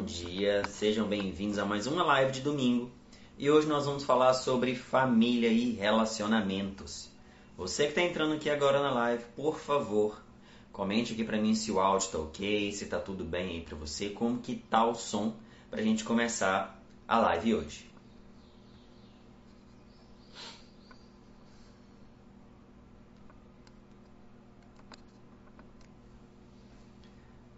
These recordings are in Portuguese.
bom dia, sejam bem-vindos a mais uma live de domingo. E hoje nós vamos falar sobre família e relacionamentos. Você que está entrando aqui agora na live, por favor, comente aqui para mim se o áudio está ok, se está tudo bem aí para você, como que tá o som para a gente começar a live hoje.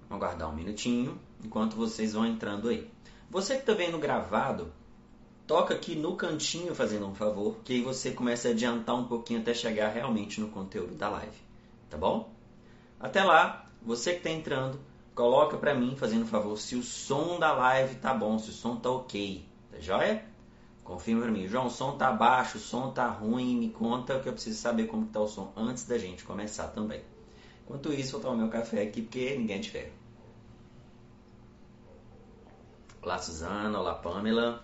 Vamos aguardar um minutinho enquanto vocês vão entrando aí. Você que está vendo gravado, toca aqui no cantinho fazendo um favor, que aí você começa a adiantar um pouquinho até chegar realmente no conteúdo da live, tá bom? Até lá, você que está entrando, coloca para mim fazendo um favor se o som da live tá bom, se o som tá ok, tá joia? Confirma para mim, João, o som tá baixo, o som tá ruim, me conta que eu preciso saber como tá o som antes da gente começar também. Enquanto isso, vou tomar meu café aqui porque ninguém é de ferro. Olá, Suzana. Olá, Pamela.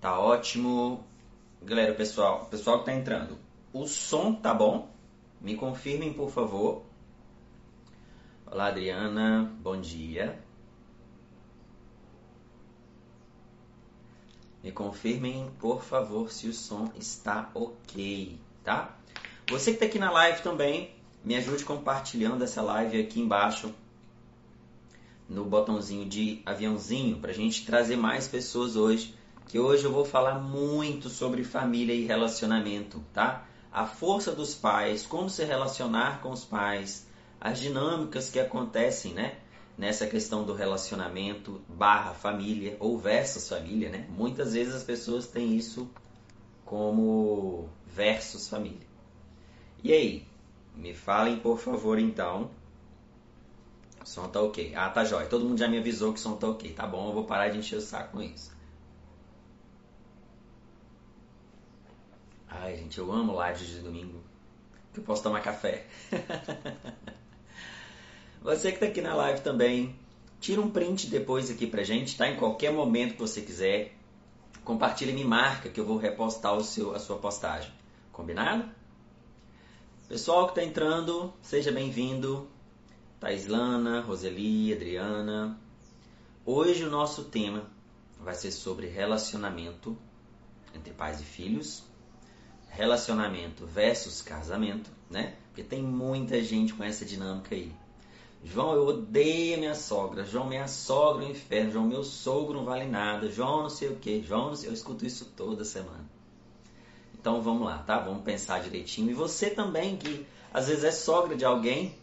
Tá ótimo. Galera, pessoal, pessoal que tá entrando. O som tá bom? Me confirmem, por favor. Olá, Adriana. Bom dia. Me confirmem, por favor, se o som está ok, tá? Você que está aqui na live também, me ajude compartilhando essa live aqui embaixo no botãozinho de aviãozinho para a gente trazer mais pessoas hoje. Que hoje eu vou falar muito sobre família e relacionamento, tá? A força dos pais, como se relacionar com os pais, as dinâmicas que acontecem, né? Nessa questão do relacionamento barra família ou versus família, né? Muitas vezes as pessoas têm isso como versus família. E aí? Me falem, por favor, então. O som tá ok. Ah, tá jóia. Todo mundo já me avisou que o som tá ok. Tá bom, eu vou parar de encher o saco com isso. Ai, gente, eu amo lives de domingo. Que eu posso tomar café. você que tá aqui na live também, tira um print depois aqui pra gente, tá? Em qualquer momento que você quiser. Compartilha e me marca que eu vou repostar o seu, a sua postagem. Combinado? Pessoal que está entrando, seja bem-vindo. Taislana, Roseli, Adriana. Hoje o nosso tema vai ser sobre relacionamento entre pais e filhos, relacionamento versus casamento, né? Porque tem muita gente com essa dinâmica aí. João, eu odeio minha sogra. João, minha sogra é um inferno. João, meu sogro não vale nada. João, não sei o que. João, sei... eu escuto isso toda semana. Então vamos lá, tá? Vamos pensar direitinho. E você também, que às vezes é sogra de alguém,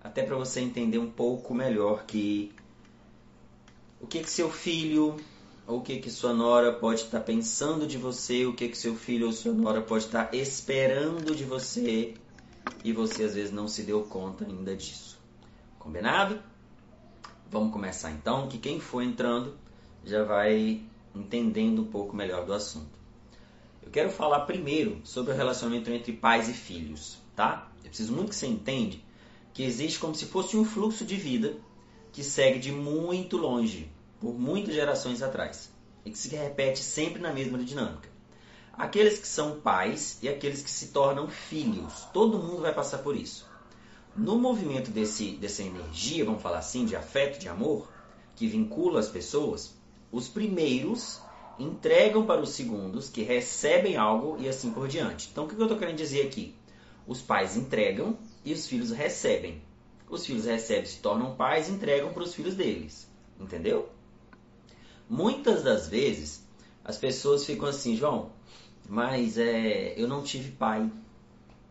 até para você entender um pouco melhor que o que que seu filho ou o que que sua nora pode estar tá pensando de você, o que que seu filho ou sua nora pode estar tá esperando de você e você às vezes não se deu conta ainda disso. Combinado? Vamos começar então, que quem for entrando já vai entendendo um pouco melhor do assunto. Eu quero falar primeiro sobre o relacionamento entre pais e filhos, tá? Eu preciso muito que você entenda que existe como se fosse um fluxo de vida que segue de muito longe, por muitas gerações atrás, e que se repete sempre na mesma dinâmica. Aqueles que são pais e aqueles que se tornam filhos, todo mundo vai passar por isso. No movimento desse, dessa energia, vamos falar assim, de afeto, de amor, que vincula as pessoas, os primeiros entregam para os segundos, que recebem algo e assim por diante. Então, o que eu estou querendo dizer aqui? Os pais entregam e os filhos recebem. Os filhos recebem, se tornam pais e entregam para os filhos deles. Entendeu? Muitas das vezes, as pessoas ficam assim, João, mas é, eu não tive pai,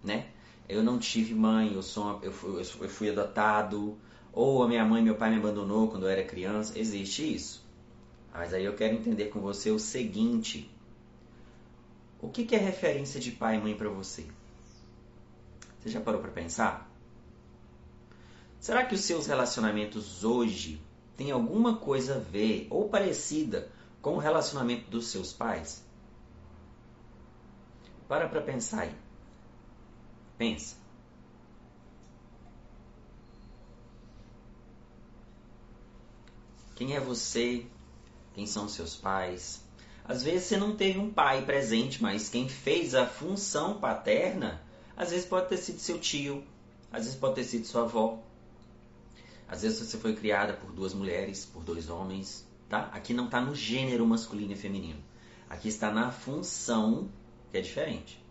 né? Eu não tive mãe, eu, sou eu, fui, eu fui adotado, ou a minha mãe e meu pai me abandonou quando eu era criança. Existe isso. Mas aí eu quero entender com você o seguinte: o que, que é referência de pai e mãe para você? Você já parou para pensar? Será que os seus relacionamentos hoje têm alguma coisa a ver ou parecida com o relacionamento dos seus pais? Para para pensar aí. Pensa. Quem é você quem são seus pais. Às vezes você não teve um pai presente, mas quem fez a função paterna, às vezes pode ter sido seu tio, às vezes pode ter sido sua avó. Às vezes você foi criada por duas mulheres, por dois homens, tá? Aqui não está no gênero masculino e feminino. Aqui está na função, que é diferente.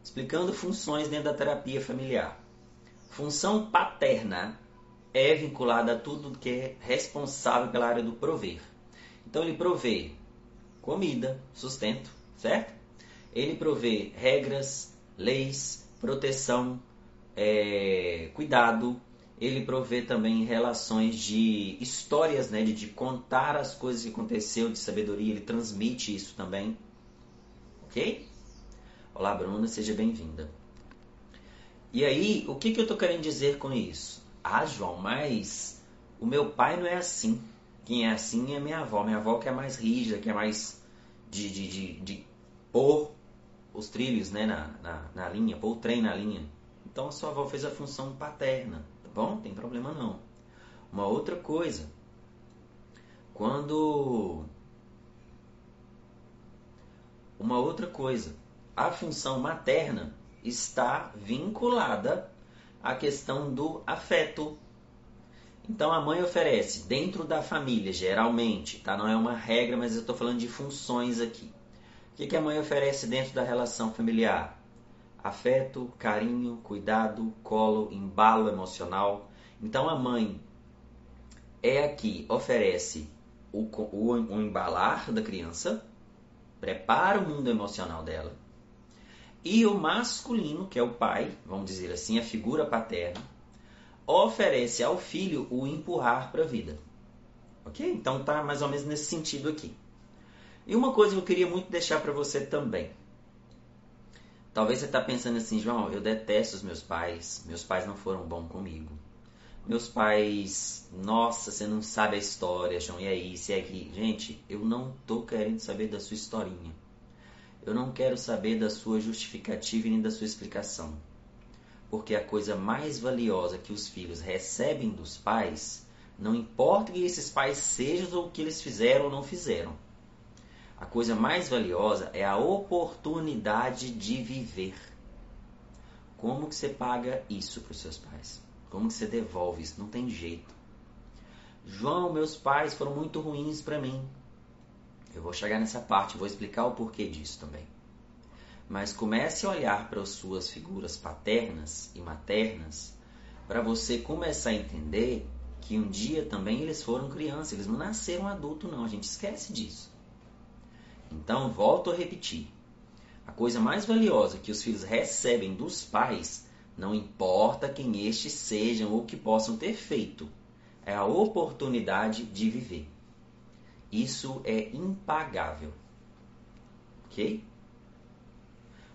Explicando funções dentro da terapia familiar. Função paterna é vinculada a tudo que é responsável pela área do prover. Então ele provê comida, sustento, certo? Ele provê regras, leis, proteção, é, cuidado. Ele provê também relações de histórias, né, de, de contar as coisas que aconteceu, de sabedoria. Ele transmite isso também, ok? Olá, Bruna, seja bem-vinda. E aí, o que, que eu estou querendo dizer com isso? Ah, João, mas o meu pai não é assim. Quem é assim é minha avó. Minha avó que é mais rígida, que é mais de, de, de, de pôr os trilhos né, na, na, na linha, pôr o trem na linha. Então a sua avó fez a função paterna, tá bom? Não tem problema não. Uma outra coisa, quando. Uma outra coisa, a função materna está vinculada à questão do afeto, então a mãe oferece dentro da família, geralmente, tá? Não é uma regra, mas eu estou falando de funções aqui. O que, que a mãe oferece dentro da relação familiar? Afeto, carinho, cuidado, colo, embalo emocional. Então a mãe é aqui oferece o, o, o embalar da criança, prepara o mundo emocional dela. E o masculino, que é o pai, vamos dizer assim, a figura paterna, oferece ao filho o empurrar para a vida. Ok? Então tá mais ou menos nesse sentido aqui. E uma coisa que eu queria muito deixar para você também. Talvez você está pensando assim, João, eu detesto os meus pais, meus pais não foram bons comigo. Meus pais, nossa, você não sabe a história, João, e aí, se é que. Gente, eu não tô querendo saber da sua historinha. Eu não quero saber da sua justificativa nem da sua explicação porque a coisa mais valiosa que os filhos recebem dos pais, não importa que esses pais sejam o que eles fizeram ou não fizeram. A coisa mais valiosa é a oportunidade de viver. Como que você paga isso para os seus pais? Como que você devolve isso? Não tem jeito. João, meus pais foram muito ruins para mim. Eu vou chegar nessa parte, vou explicar o porquê disso também mas comece a olhar para as suas figuras paternas e maternas para você começar a entender que um dia também eles foram crianças, eles não nasceram adulto não, a gente esquece disso. Então, volto a repetir. A coisa mais valiosa que os filhos recebem dos pais, não importa quem estes sejam ou que possam ter feito, é a oportunidade de viver. Isso é impagável. OK?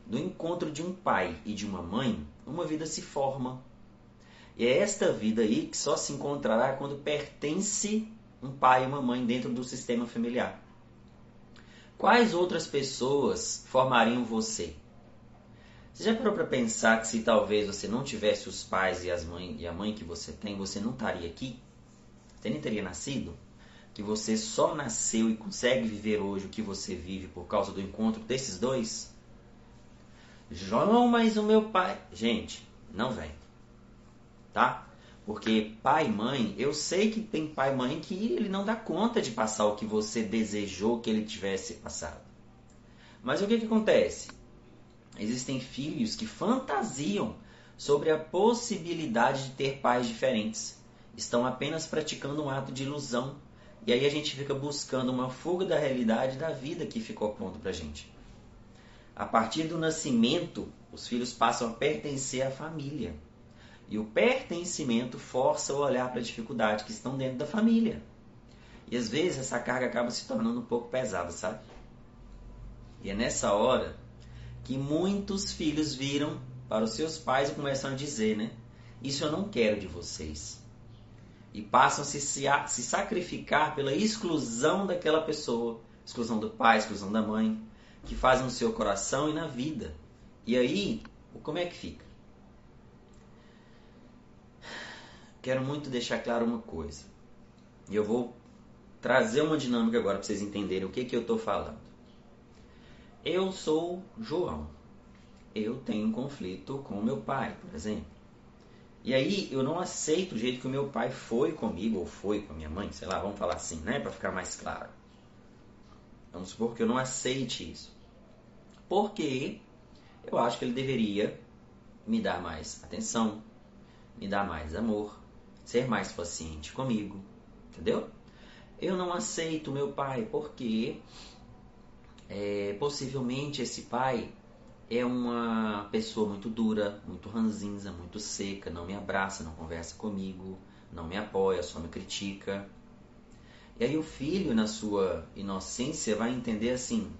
Do encontro de um pai e de uma mãe, uma vida se forma. E é esta vida aí que só se encontrará quando pertence um pai e uma mãe dentro do sistema familiar. Quais outras pessoas formariam você? Você já parou para pensar que se talvez você não tivesse os pais e, as e a mãe que você tem, você não estaria aqui? Você nem teria nascido? Que você só nasceu e consegue viver hoje o que você vive por causa do encontro desses dois? João, mas o meu pai. Gente, não vem. Tá? Porque pai e mãe, eu sei que tem pai e mãe que ele não dá conta de passar o que você desejou que ele tivesse passado. Mas o que, que acontece? Existem filhos que fantasiam sobre a possibilidade de ter pais diferentes. Estão apenas praticando um ato de ilusão. E aí a gente fica buscando uma fuga da realidade da vida que ficou pronto pra gente. A partir do nascimento, os filhos passam a pertencer à família. E o pertencimento força o olhar para a dificuldade que estão dentro da família. E às vezes essa carga acaba se tornando um pouco pesada, sabe? E é nessa hora que muitos filhos viram para os seus pais e começam a dizer, né? Isso eu não quero de vocês. E passam a se, se sacrificar pela exclusão daquela pessoa. Exclusão do pai, exclusão da mãe que fazem no seu coração e na vida. E aí, como é que fica? Quero muito deixar claro uma coisa. E eu vou trazer uma dinâmica agora para vocês entenderem o que, que eu estou falando. eu sou João. Eu tenho um conflito com meu pai, por exemplo. E aí eu não aceito o jeito que o meu pai foi comigo ou foi com a minha mãe, sei lá, vamos falar assim, né, para ficar mais claro. Vamos supor que eu não aceite isso. Porque eu acho que ele deveria me dar mais atenção, me dar mais amor, ser mais paciente comigo, entendeu? Eu não aceito meu pai porque é, possivelmente esse pai é uma pessoa muito dura, muito ranzinza, muito seca, não me abraça, não conversa comigo, não me apoia, só me critica. E aí o filho, na sua inocência, vai entender assim: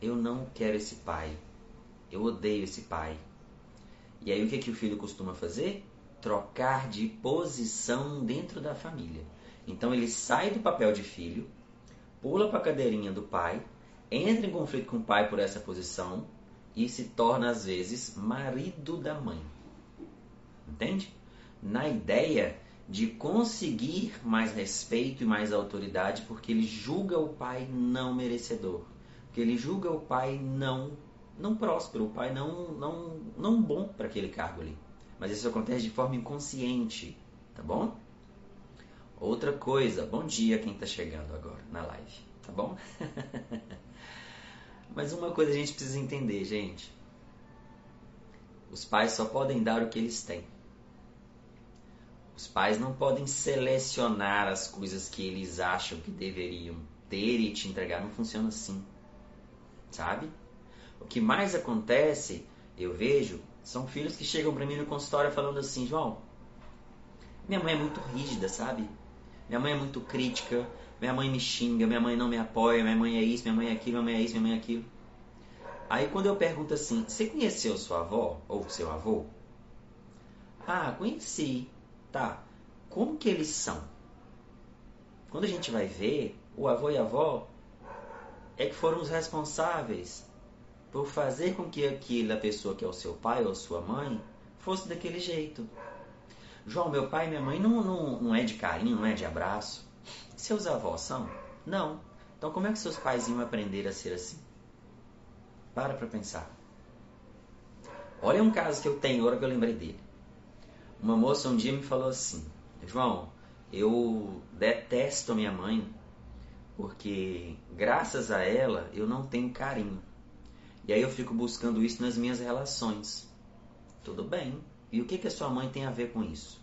eu não quero esse pai, eu odeio esse pai. E aí o que, que o filho costuma fazer? Trocar de posição dentro da família. Então ele sai do papel de filho, pula para a cadeirinha do pai entra em conflito com o pai por essa posição e se torna, às vezes, marido da mãe. Entende? Na ideia de conseguir mais respeito e mais autoridade, porque ele julga o pai não merecedor. Porque ele julga o pai não não próspero, o pai não não não bom para aquele cargo ali. Mas isso acontece de forma inconsciente, tá bom? Outra coisa, bom dia quem está chegando agora na live, tá bom? Mas uma coisa a gente precisa entender, gente. Os pais só podem dar o que eles têm. Os pais não podem selecionar as coisas que eles acham que deveriam ter e te entregar. Não funciona assim. Sabe? O que mais acontece, eu vejo, são filhos que chegam para mim no consultório falando assim: João, minha mãe é muito rígida, sabe? Minha mãe é muito crítica, minha mãe me xinga, minha mãe não me apoia, minha mãe é isso, minha mãe é aquilo, minha mãe é isso, minha mãe é aquilo. Aí quando eu pergunto assim, você conheceu sua avó ou seu avô? Ah, conheci. Tá. Como que eles são? Quando a gente vai ver, o avô e a avó é que foram os responsáveis por fazer com que aquela pessoa que é o seu pai ou sua mãe fosse daquele jeito. João, meu pai e minha mãe não, não, não é de carinho, não é de abraço. Seus avós são? Não. Então como é que seus pais iam aprender a ser assim? Para para pensar. Olha um caso que eu tenho, agora que eu lembrei dele. Uma moça um dia me falou assim: João, eu detesto a minha mãe porque, graças a ela, eu não tenho carinho. E aí eu fico buscando isso nas minhas relações. Tudo bem. E o que, que a sua mãe tem a ver com isso?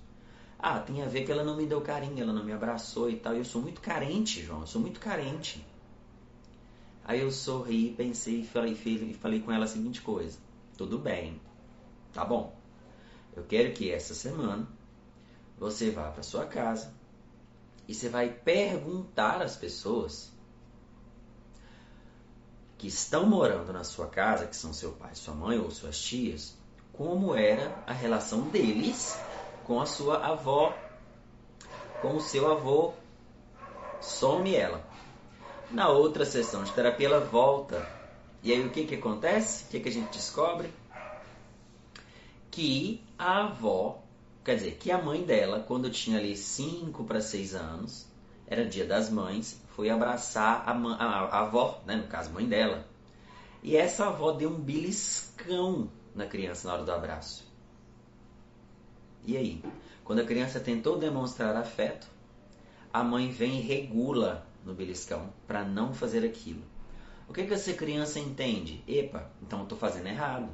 Ah, tem a ver que ela não me deu carinho, ela não me abraçou e tal. Eu sou muito carente, João, eu sou muito carente. Aí eu sorri, pensei e falei, e falei com ela a seguinte coisa: tudo bem, tá bom. Eu quero que essa semana você vá para sua casa e você vai perguntar às pessoas que estão morando na sua casa, que são seu pai, sua mãe ou suas tias, como era a relação deles com a sua avó, com o seu avô. Some ela. Na outra sessão de terapia, ela volta. E aí o que, que acontece? O que, que a gente descobre? Que a avó, quer dizer, que a mãe dela, quando tinha ali 5 para 6 anos, era dia das mães, foi abraçar a, a, a avó, né, no caso, mãe dela. E essa avó deu um beliscão na criança na hora do abraço. E aí? Quando a criança tentou demonstrar afeto, a mãe vem e regula no beliscão para não fazer aquilo. O que, que essa criança entende? Epa, então eu estou fazendo errado.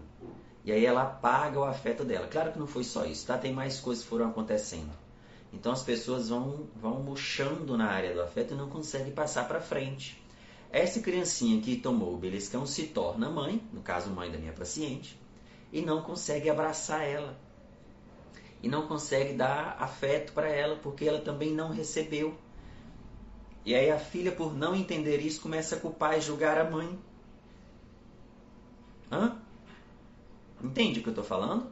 E aí ela apaga o afeto dela. Claro que não foi só isso, tá? Tem mais coisas que foram acontecendo. Então as pessoas vão, vão murchando na área do afeto e não conseguem passar para frente. Essa criancinha que tomou o beliscão se torna mãe, no caso mãe da minha paciente, e não consegue abraçar ela e não consegue dar afeto para ela porque ela também não recebeu. E aí a filha, por não entender isso, começa a culpar e julgar a mãe. Hã? Entende o que eu estou falando?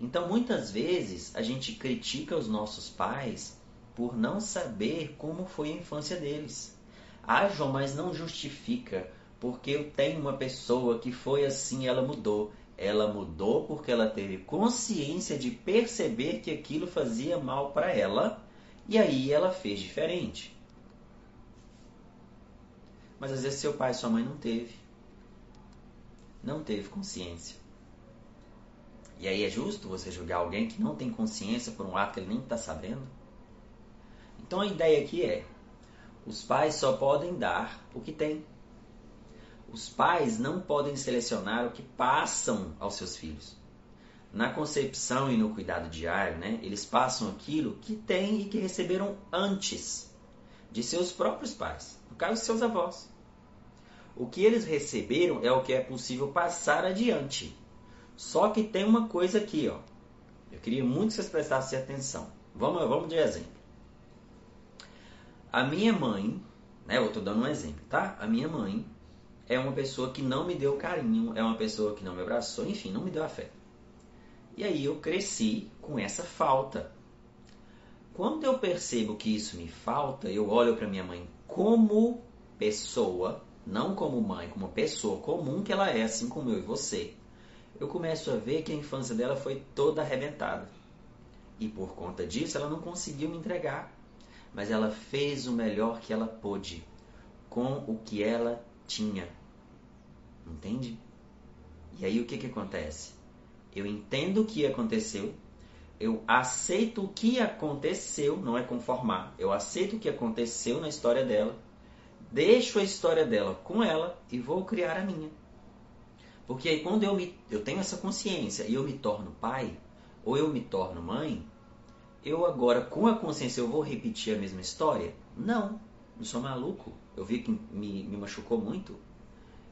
Então, muitas vezes, a gente critica os nossos pais por não saber como foi a infância deles. Ah, João, mas não justifica, porque eu tenho uma pessoa que foi assim, ela mudou. Ela mudou porque ela teve consciência de perceber que aquilo fazia mal para ela e aí ela fez diferente. Mas às vezes seu pai e sua mãe não teve. Não teve consciência. E aí é justo você julgar alguém que não tem consciência por um ato que ele nem está sabendo? Então a ideia aqui é: os pais só podem dar o que têm. Os pais não podem selecionar o que passam aos seus filhos. Na concepção e no cuidado diário, né, eles passam aquilo que têm e que receberam antes de seus próprios pais, no caso, seus avós. O que eles receberam é o que é possível passar adiante. Só que tem uma coisa aqui, ó. Eu queria muito que vocês prestassem atenção. Vamos, vamos de exemplo. A minha mãe, né? Eu estou dando um exemplo, tá? A minha mãe é uma pessoa que não me deu carinho, é uma pessoa que não me abraçou, enfim, não me deu afeto. E aí eu cresci com essa falta. Quando eu percebo que isso me falta, eu olho para minha mãe como pessoa, não como mãe, como pessoa comum que ela é, assim como eu e você eu começo a ver que a infância dela foi toda arrebentada. E por conta disso, ela não conseguiu me entregar. Mas ela fez o melhor que ela pôde com o que ela tinha. Entende? E aí o que, que acontece? Eu entendo o que aconteceu, eu aceito o que aconteceu, não é conformar, eu aceito o que aconteceu na história dela, deixo a história dela com ela e vou criar a minha. Porque aí quando eu, me, eu tenho essa consciência e eu me torno pai, ou eu me torno mãe, eu agora, com a consciência, eu vou repetir a mesma história? Não, não sou maluco. Eu vi que me, me machucou muito.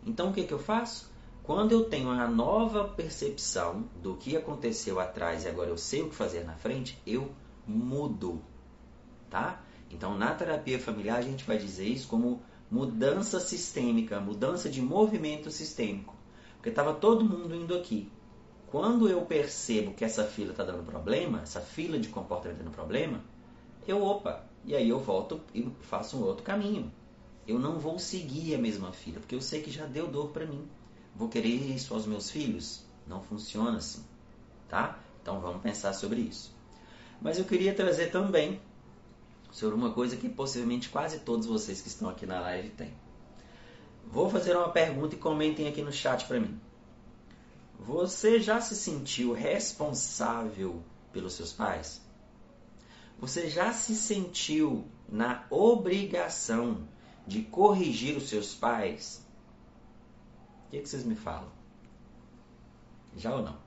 Então o que, que eu faço? Quando eu tenho a nova percepção do que aconteceu atrás e agora eu sei o que fazer na frente, eu mudo. Tá? Então na terapia familiar a gente vai dizer isso como mudança sistêmica, mudança de movimento sistêmico. Porque estava todo mundo indo aqui. Quando eu percebo que essa fila está dando problema, essa fila de comportamento dando problema, eu, opa, e aí eu volto e faço um outro caminho. Eu não vou seguir a mesma fila, porque eu sei que já deu dor para mim. Vou querer isso aos meus filhos? Não funciona assim, tá? Então vamos pensar sobre isso. Mas eu queria trazer também sobre uma coisa que possivelmente quase todos vocês que estão aqui na live têm. Vou fazer uma pergunta e comentem aqui no chat para mim. Você já se sentiu responsável pelos seus pais? Você já se sentiu na obrigação de corrigir os seus pais? O que, é que vocês me falam? Já ou não?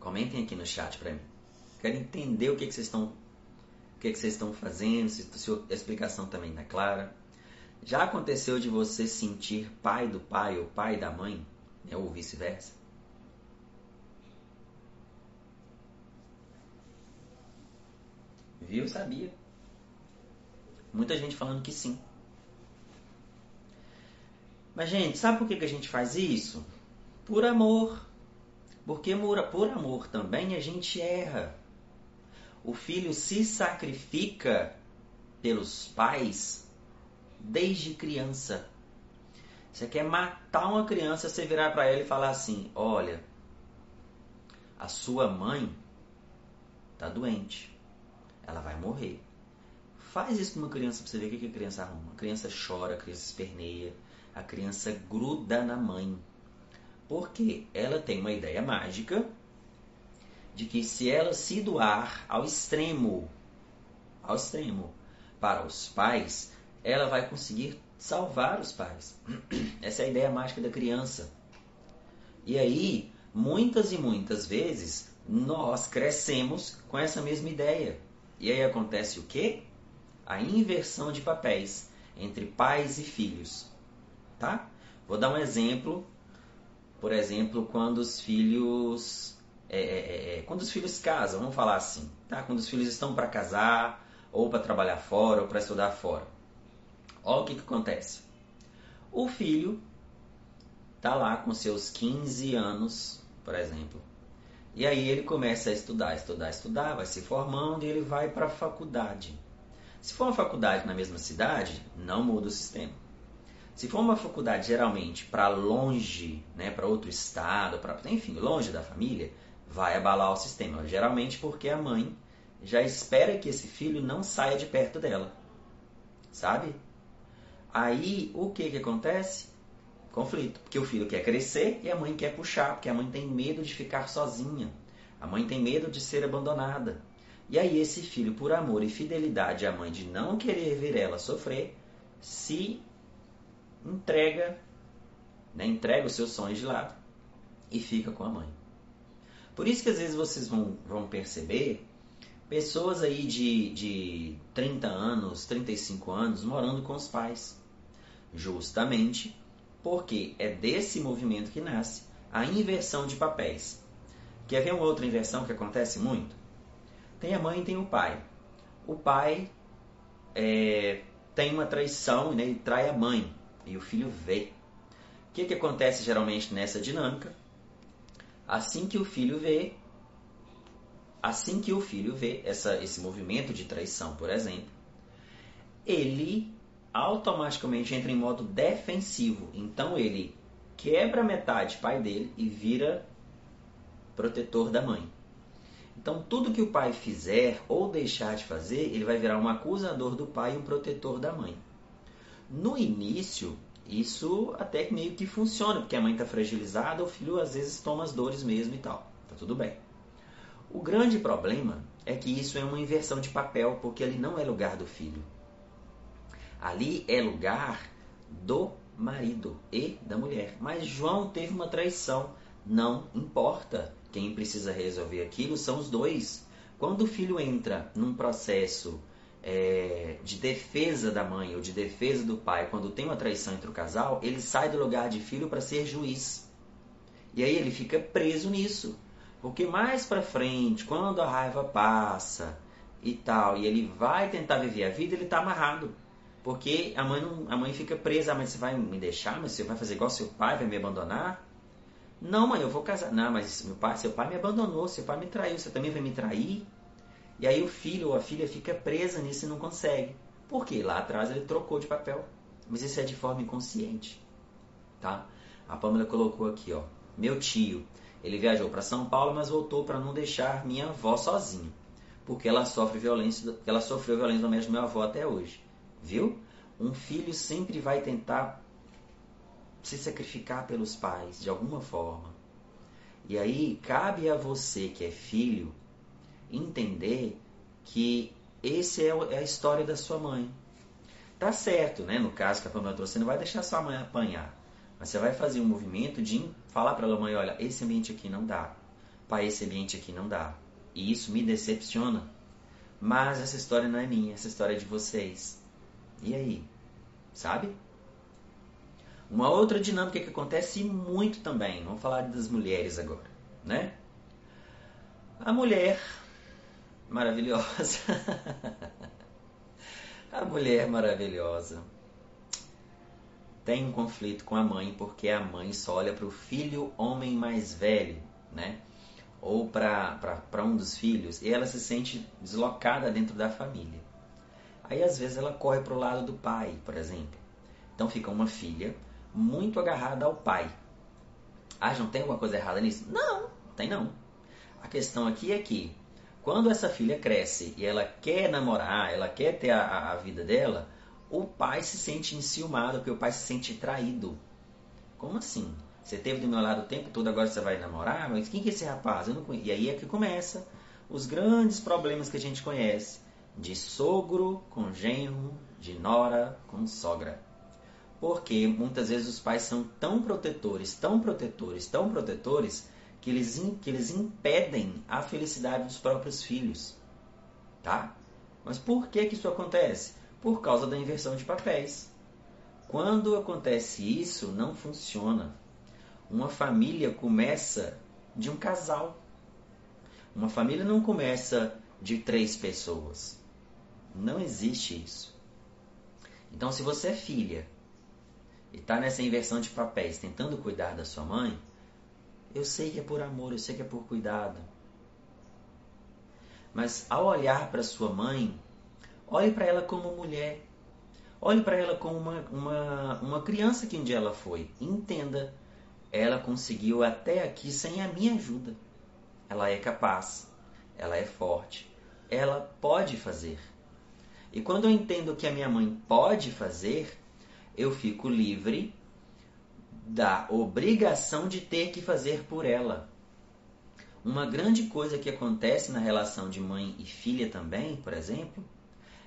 Comentem aqui no chat para mim. Quero entender o que, é que vocês estão que, que vocês estão fazendo, se, a explicação também está clara. Já aconteceu de você sentir pai do pai ou pai da mãe, né, ou vice-versa? Viu? Sabia. Muita gente falando que sim. Mas, gente, sabe por que, que a gente faz isso? Por amor. Porque por amor também a gente erra o filho se sacrifica pelos pais desde criança. Você quer matar uma criança, você virar para ela e falar assim: Olha, a sua mãe está doente, ela vai morrer. Faz isso com uma criança para você ver o que a criança arruma. A criança chora, a criança esperneia, a criança gruda na mãe. Porque ela tem uma ideia mágica de que se ela se doar ao extremo, ao extremo, para os pais, ela vai conseguir salvar os pais. Essa é a ideia mágica da criança. E aí, muitas e muitas vezes, nós crescemos com essa mesma ideia. E aí acontece o quê? A inversão de papéis entre pais e filhos. Tá? Vou dar um exemplo. Por exemplo, quando os filhos é é, é, é, quando os filhos casam, vamos falar assim, tá? Quando os filhos estão para casar, ou para trabalhar fora, ou para estudar fora. Olha o que, que acontece. O filho tá lá com seus 15 anos, por exemplo. E aí ele começa a estudar, estudar, estudar, vai se formando e ele vai para a faculdade. Se for uma faculdade na mesma cidade, não muda o sistema. Se for uma faculdade geralmente para longe, né, para outro estado, para enfim, longe da família, vai abalar o sistema. Geralmente porque a mãe já espera que esse filho não saia de perto dela. Sabe? Aí o que que acontece? Conflito, porque o filho quer crescer e a mãe quer puxar, porque a mãe tem medo de ficar sozinha. A mãe tem medo de ser abandonada. E aí esse filho, por amor e fidelidade à mãe de não querer ver ela sofrer, se entrega, né, entrega os seus sonhos de lado e fica com a mãe. Por isso que às vezes vocês vão, vão perceber pessoas aí de, de 30 anos, 35 anos morando com os pais. Justamente porque é desse movimento que nasce a inversão de papéis. Quer ver uma outra inversão que acontece muito? Tem a mãe e tem o pai. O pai é, tem uma traição né, e trai a mãe, e o filho vê. O que, que acontece geralmente nessa dinâmica? Assim que o filho vê, assim que o filho vê essa, esse movimento de traição, por exemplo, ele automaticamente entra em modo defensivo. Então ele quebra metade pai dele e vira protetor da mãe. Então tudo que o pai fizer ou deixar de fazer, ele vai virar um acusador do pai e um protetor da mãe. No início, isso até meio que funciona, porque a mãe está fragilizada, o filho às vezes toma as dores mesmo e tal. Tá tudo bem. O grande problema é que isso é uma inversão de papel, porque ali não é lugar do filho. Ali é lugar do marido e da mulher. Mas João teve uma traição. Não importa. Quem precisa resolver aquilo são os dois. Quando o filho entra num processo é, de defesa da mãe ou de defesa do pai, quando tem uma traição entre o casal, ele sai do lugar de filho para ser juiz. E aí ele fica preso nisso. Porque mais para frente, quando a raiva passa e tal, e ele vai tentar viver a vida, ele está amarrado. Porque a mãe, não, a mãe fica presa, mas você vai me deixar? Mas você vai fazer igual seu pai, vai me abandonar? Não, mãe, eu vou casar. Não, mas meu pai, seu pai me abandonou, seu pai me traiu, você também vai me trair? E aí o filho ou a filha fica presa nisso e não consegue. Por quê? Lá atrás ele trocou de papel. Mas isso é de forma inconsciente. Tá? A Pâmela colocou aqui, ó. Meu tio, ele viajou para São Paulo, mas voltou para não deixar minha avó sozinha. Porque ela sofre violência, ela sofreu violência doméstica do meu avô até hoje. Viu? Um filho sempre vai tentar se sacrificar pelos pais de alguma forma. E aí cabe a você que é filho entender que esse é, é a história da sua mãe. Tá certo, né? No caso que a Pamela trouxe, você não vai deixar sua mãe apanhar. Mas você vai fazer um movimento de falar para ela, mãe, olha, esse ambiente aqui não dá. Pai, esse ambiente aqui não dá. E isso me decepciona. Mas essa história não é minha, essa história é de vocês. E aí? Sabe? Uma outra dinâmica que acontece muito também, vamos falar das mulheres agora, né? A mulher maravilhosa. a mulher maravilhosa tem um conflito com a mãe porque a mãe só olha para o filho homem mais velho, né? Ou para um dos filhos e ela se sente deslocada dentro da família. Aí às vezes ela corre para o lado do pai, por exemplo. Então fica uma filha muito agarrada ao pai. Ah, não tem alguma coisa errada nisso? Não, tem não. A questão aqui é que quando essa filha cresce e ela quer namorar, ela quer ter a, a vida dela, o pai se sente enciumado, porque o pai se sente traído. Como assim? Você teve do meu lado o tempo todo, agora você vai namorar? Mas quem que é esse rapaz? E aí é que começa os grandes problemas que a gente conhece de sogro com genro, de nora com sogra. Porque muitas vezes os pais são tão protetores, tão protetores, tão protetores, que eles, que eles impedem a felicidade dos próprios filhos. Tá? Mas por que, que isso acontece? Por causa da inversão de papéis. Quando acontece isso, não funciona. Uma família começa de um casal. Uma família não começa de três pessoas. Não existe isso. Então, se você é filha e está nessa inversão de papéis, tentando cuidar da sua mãe, eu sei que é por amor, eu sei que é por cuidado. Mas ao olhar para sua mãe, olhe para ela como mulher. Olhe para ela como uma, uma, uma criança que um dia ela foi. Entenda, ela conseguiu até aqui sem a minha ajuda. Ela é capaz, ela é forte, ela pode fazer. E quando eu entendo que a minha mãe pode fazer, eu fico livre da obrigação de ter que fazer por ela. Uma grande coisa que acontece na relação de mãe e filha também, por exemplo,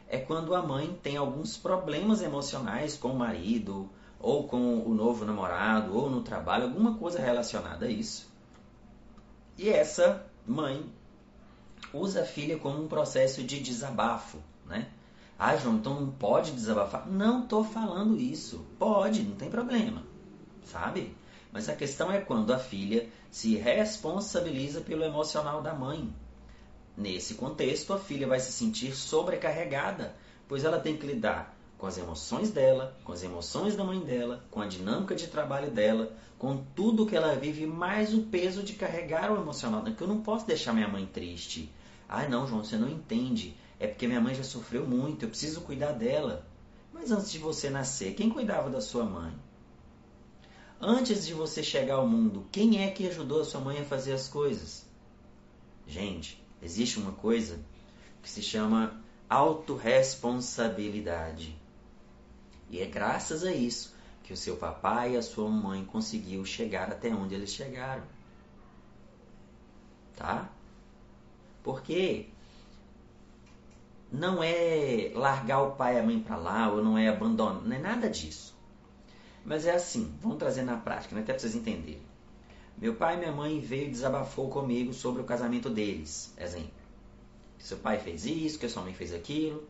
é quando a mãe tem alguns problemas emocionais com o marido, ou com o novo namorado, ou no trabalho, alguma coisa relacionada a isso. E essa mãe usa a filha como um processo de desabafo, né? Ah, João, então não pode desabafar? Não estou falando isso. Pode, não tem problema, sabe? Mas a questão é quando a filha se responsabiliza pelo emocional da mãe. Nesse contexto, a filha vai se sentir sobrecarregada, pois ela tem que lidar com as emoções dela, com as emoções da mãe dela, com a dinâmica de trabalho dela, com tudo que ela vive, mais o peso de carregar o emocional. Porque eu não posso deixar minha mãe triste. Ah, não, João, você não entende. É porque minha mãe já sofreu muito, eu preciso cuidar dela. Mas antes de você nascer, quem cuidava da sua mãe? Antes de você chegar ao mundo, quem é que ajudou a sua mãe a fazer as coisas? Gente, existe uma coisa que se chama autorresponsabilidade. E é graças a isso que o seu papai e a sua mãe conseguiu chegar até onde eles chegaram. Tá? Porque não é largar o pai e a mãe para lá, ou não é abandonar, não é nada disso. Mas é assim, vamos trazer na prática, né? até para vocês entenderem. Meu pai e minha mãe veio e desabafou comigo sobre o casamento deles. Exemplo. Que seu pai fez isso, que sua mãe fez aquilo.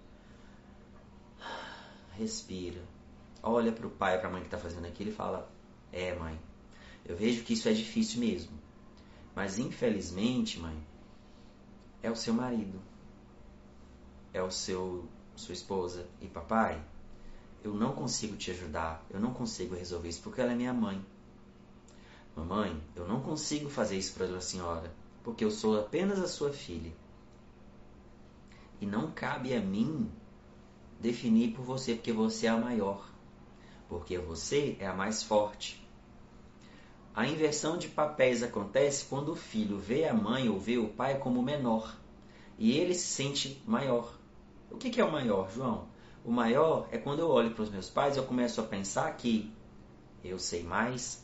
Respira. Olha para o pai e para a mãe que está fazendo aquilo e fala: É, mãe, eu vejo que isso é difícil mesmo. Mas infelizmente, mãe, é o seu marido. É o seu sua esposa e papai eu não consigo te ajudar, eu não consigo resolver isso porque ela é minha mãe. Mamãe, eu não consigo fazer isso para a senhora, porque eu sou apenas a sua filha. E não cabe a mim definir por você, porque você é a maior, porque você é a mais forte. A inversão de papéis acontece quando o filho vê a mãe ou vê o pai como menor e ele se sente maior. O que é o maior, João? O maior é quando eu olho para os meus pais eu começo a pensar que eu sei mais,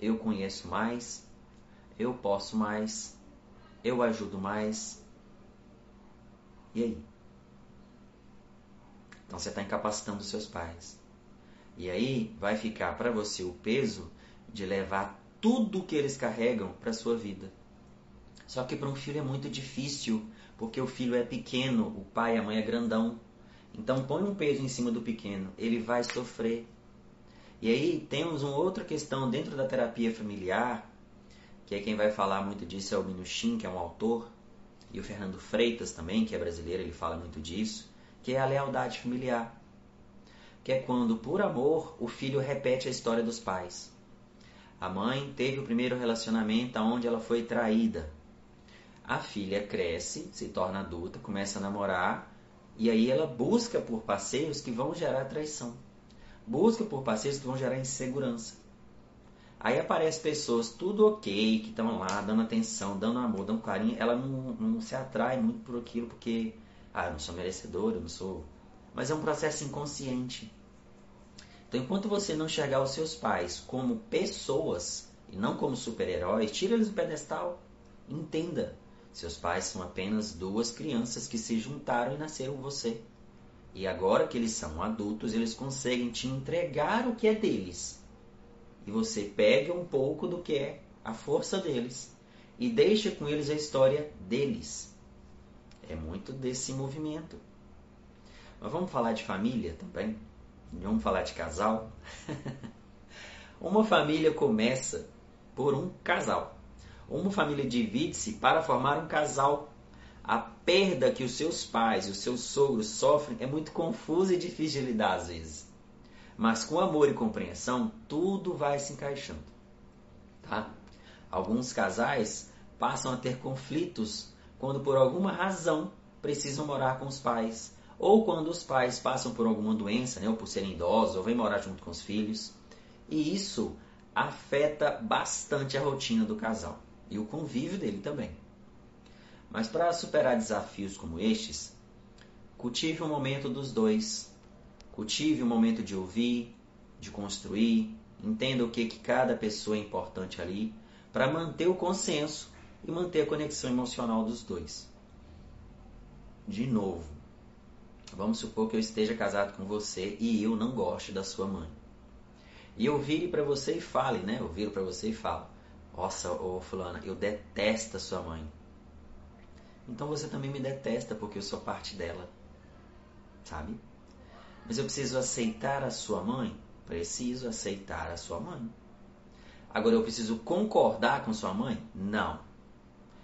eu conheço mais, eu posso mais, eu ajudo mais. E aí? Então você está incapacitando os seus pais. E aí vai ficar para você o peso de levar tudo que eles carregam para sua vida. Só que para um filho é muito difícil, porque o filho é pequeno, o pai e a mãe é grandão. Então põe um peso em cima do pequeno, ele vai sofrer. E aí temos uma outra questão dentro da terapia familiar, que é quem vai falar muito disso é o Minuchin, que é um autor, e o Fernando Freitas também, que é brasileiro, ele fala muito disso, que é a lealdade familiar. Que é quando, por amor, o filho repete a história dos pais. A mãe teve o primeiro relacionamento onde ela foi traída. A filha cresce, se torna adulta, começa a namorar e aí ela busca por parceiros que vão gerar traição. Busca por parceiros que vão gerar insegurança. Aí aparecem pessoas tudo ok, que estão lá dando atenção, dando amor, dando carinho. Ela não, não se atrai muito por aquilo porque, ah, eu não sou merecedor, eu não sou. Mas é um processo inconsciente. Então, enquanto você não enxergar os seus pais como pessoas e não como super-heróis, tira eles do pedestal. Entenda seus pais são apenas duas crianças que se juntaram e nasceram você. E agora que eles são adultos, eles conseguem te entregar o que é deles. E você pega um pouco do que é a força deles e deixa com eles a história deles. É muito desse movimento. Mas vamos falar de família também? Vamos falar de casal? Uma família começa por um casal. Uma família divide-se para formar um casal. A perda que os seus pais e os seus sogros sofrem é muito confusa e difícil de lidar às vezes. Mas com amor e compreensão, tudo vai se encaixando. Tá? Alguns casais passam a ter conflitos quando por alguma razão precisam morar com os pais, ou quando os pais passam por alguma doença, né, ou por serem idosos, ou vêm morar junto com os filhos. E isso afeta bastante a rotina do casal e o convívio dele também. Mas para superar desafios como estes, cultive um momento dos dois. Cultive um momento de ouvir, de construir, entenda o que, que cada pessoa é importante ali, para manter o consenso e manter a conexão emocional dos dois. De novo, vamos supor que eu esteja casado com você e eu não goste da sua mãe. E eu vire para você e fale, né? Eu viro para você e falo: Nossa, ô fulana, eu detesto a sua mãe. Então você também me detesta porque eu sou parte dela. Sabe? Mas eu preciso aceitar a sua mãe? Preciso aceitar a sua mãe. Agora eu preciso concordar com sua mãe? Não.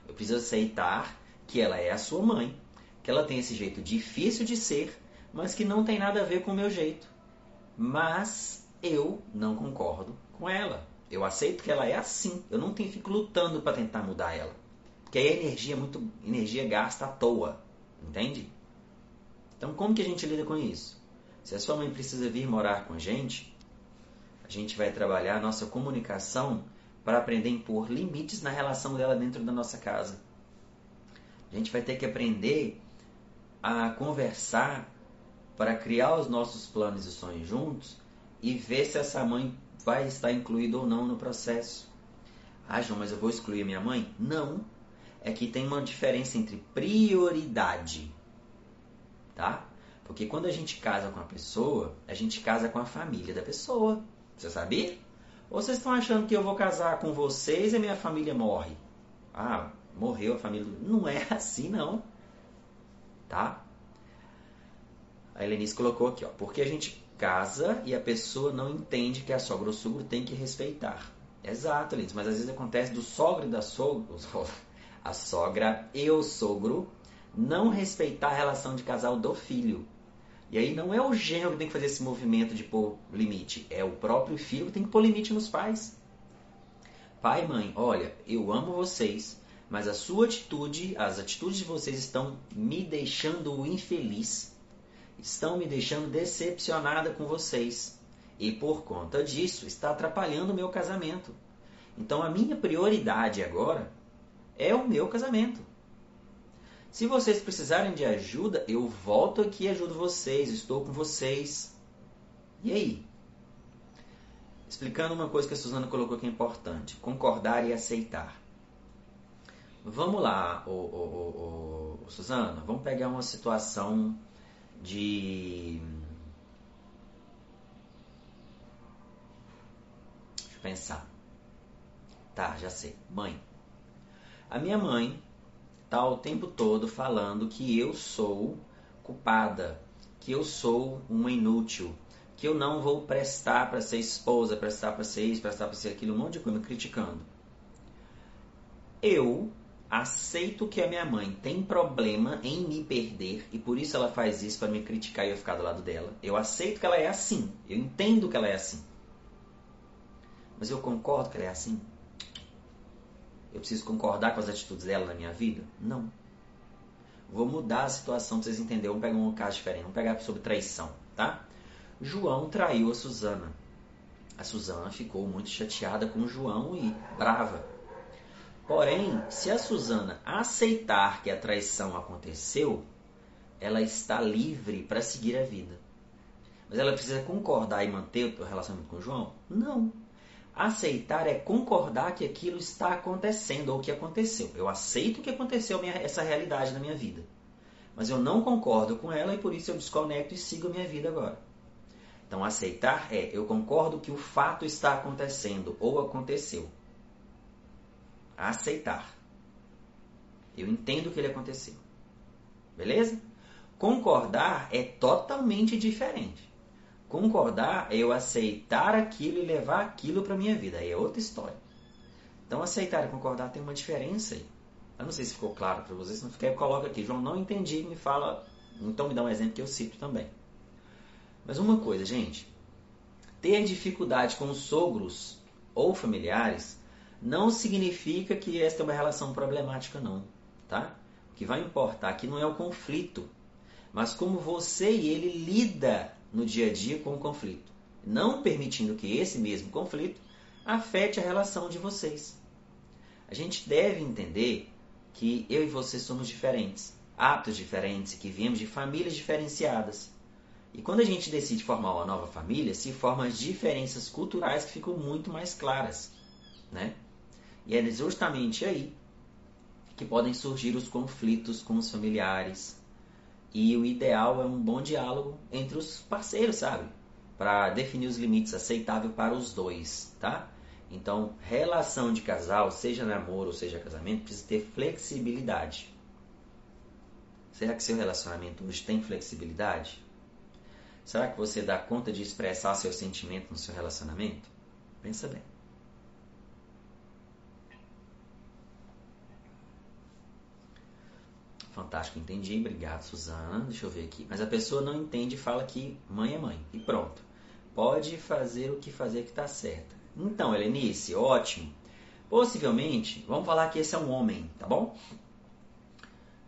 Eu preciso aceitar que ela é a sua mãe, que ela tem esse jeito difícil de ser, mas que não tem nada a ver com o meu jeito. Mas eu não concordo com ela. Eu aceito que ela é assim. Eu não tenho, fico lutando para tentar mudar ela. Porque aí a energia é muito energia gasta à toa, entende? Então como que a gente lida com isso? Se a sua mãe precisa vir morar com a gente, a gente vai trabalhar a nossa comunicação para aprender a impor limites na relação dela dentro da nossa casa. A gente vai ter que aprender a conversar para criar os nossos planos e sonhos juntos e ver se essa mãe vai estar incluída ou não no processo. Ah, João, mas eu vou excluir minha mãe? Não. É que tem uma diferença entre prioridade, tá? Porque quando a gente casa com a pessoa, a gente casa com a família da pessoa. Você sabia? Ou vocês estão achando que eu vou casar com vocês e minha família morre? Ah, morreu a família. Não é assim, não. Tá? A Helenice colocou aqui, ó. Porque a gente casa e a pessoa não entende que a sogra ou sogro tem que respeitar. Exato, Helenice. Mas às vezes acontece do sogro e da sogra, a sogra e o sogro não respeitar a relação de casal do filho. E aí não é o genro que tem que fazer esse movimento de pôr limite, é o próprio filho que tem que pôr limite nos pais. Pai e mãe, olha, eu amo vocês, mas a sua atitude, as atitudes de vocês estão me deixando infeliz, estão me deixando decepcionada com vocês. E por conta disso, está atrapalhando o meu casamento. Então a minha prioridade agora é o meu casamento. Se vocês precisarem de ajuda, eu volto aqui e ajudo vocês, estou com vocês. E aí? Explicando uma coisa que a Suzana colocou que é importante: concordar e aceitar. Vamos lá, ô, Suzana, vamos pegar uma situação de. Deixa eu pensar. Tá, já sei. Mãe. A minha mãe está o tempo todo falando que eu sou culpada, que eu sou uma inútil, que eu não vou prestar para ser esposa, prestar para ser isso, prestar para ser aquilo, um monte de coisa, me criticando. Eu aceito que a minha mãe tem problema em me perder e por isso ela faz isso para me criticar e eu ficar do lado dela. Eu aceito que ela é assim, eu entendo que ela é assim. Mas eu concordo que ela é assim. Eu preciso concordar com as atitudes dela na minha vida? Não. Vou mudar a situação para vocês entenderem. Vamos pegar um caso diferente. Vamos pegar sobre traição, tá? João traiu a Suzana. A Suzana ficou muito chateada com o João e brava. Porém, se a Suzana aceitar que a traição aconteceu, ela está livre para seguir a vida. Mas ela precisa concordar e manter o relacionamento com o João? Não. Aceitar é concordar que aquilo está acontecendo ou que aconteceu. Eu aceito que aconteceu essa realidade na minha vida. Mas eu não concordo com ela e por isso eu desconecto e sigo a minha vida agora. Então, aceitar é eu concordo que o fato está acontecendo ou aconteceu. Aceitar. Eu entendo que ele aconteceu. Beleza? Concordar é totalmente diferente. Concordar é eu aceitar aquilo e levar aquilo para minha vida. Aí é outra história. Então, aceitar e concordar tem uma diferença aí. Eu não sei se ficou claro para vocês, se não ficar, coloca aqui. João, não entendi, me fala. Então, me dá um exemplo que eu cito também. Mas uma coisa, gente. Ter dificuldade com os sogros ou familiares não significa que esta é uma relação problemática, não. Tá? O que vai importar aqui não é o conflito, mas como você e ele lida no dia a dia com o conflito, não permitindo que esse mesmo conflito afete a relação de vocês. A gente deve entender que eu e você somos diferentes, hábitos diferentes, que viemos de famílias diferenciadas. E quando a gente decide formar uma nova família, se formam as diferenças culturais que ficam muito mais claras, né? E é justamente aí que podem surgir os conflitos com os familiares. E o ideal é um bom diálogo entre os parceiros, sabe? Para definir os limites aceitáveis para os dois, tá? Então, relação de casal, seja namoro ou seja casamento, precisa ter flexibilidade. Será que seu relacionamento hoje tem flexibilidade? Será que você dá conta de expressar seu sentimento no seu relacionamento? Pensa bem. Fantástico, entendi. Obrigado, Suzana. Deixa eu ver aqui. Mas a pessoa não entende e fala que mãe é mãe. E pronto. Pode fazer o que fazer que está certa. Então, Helenice, ótimo. Possivelmente, vamos falar que esse é um homem, tá bom?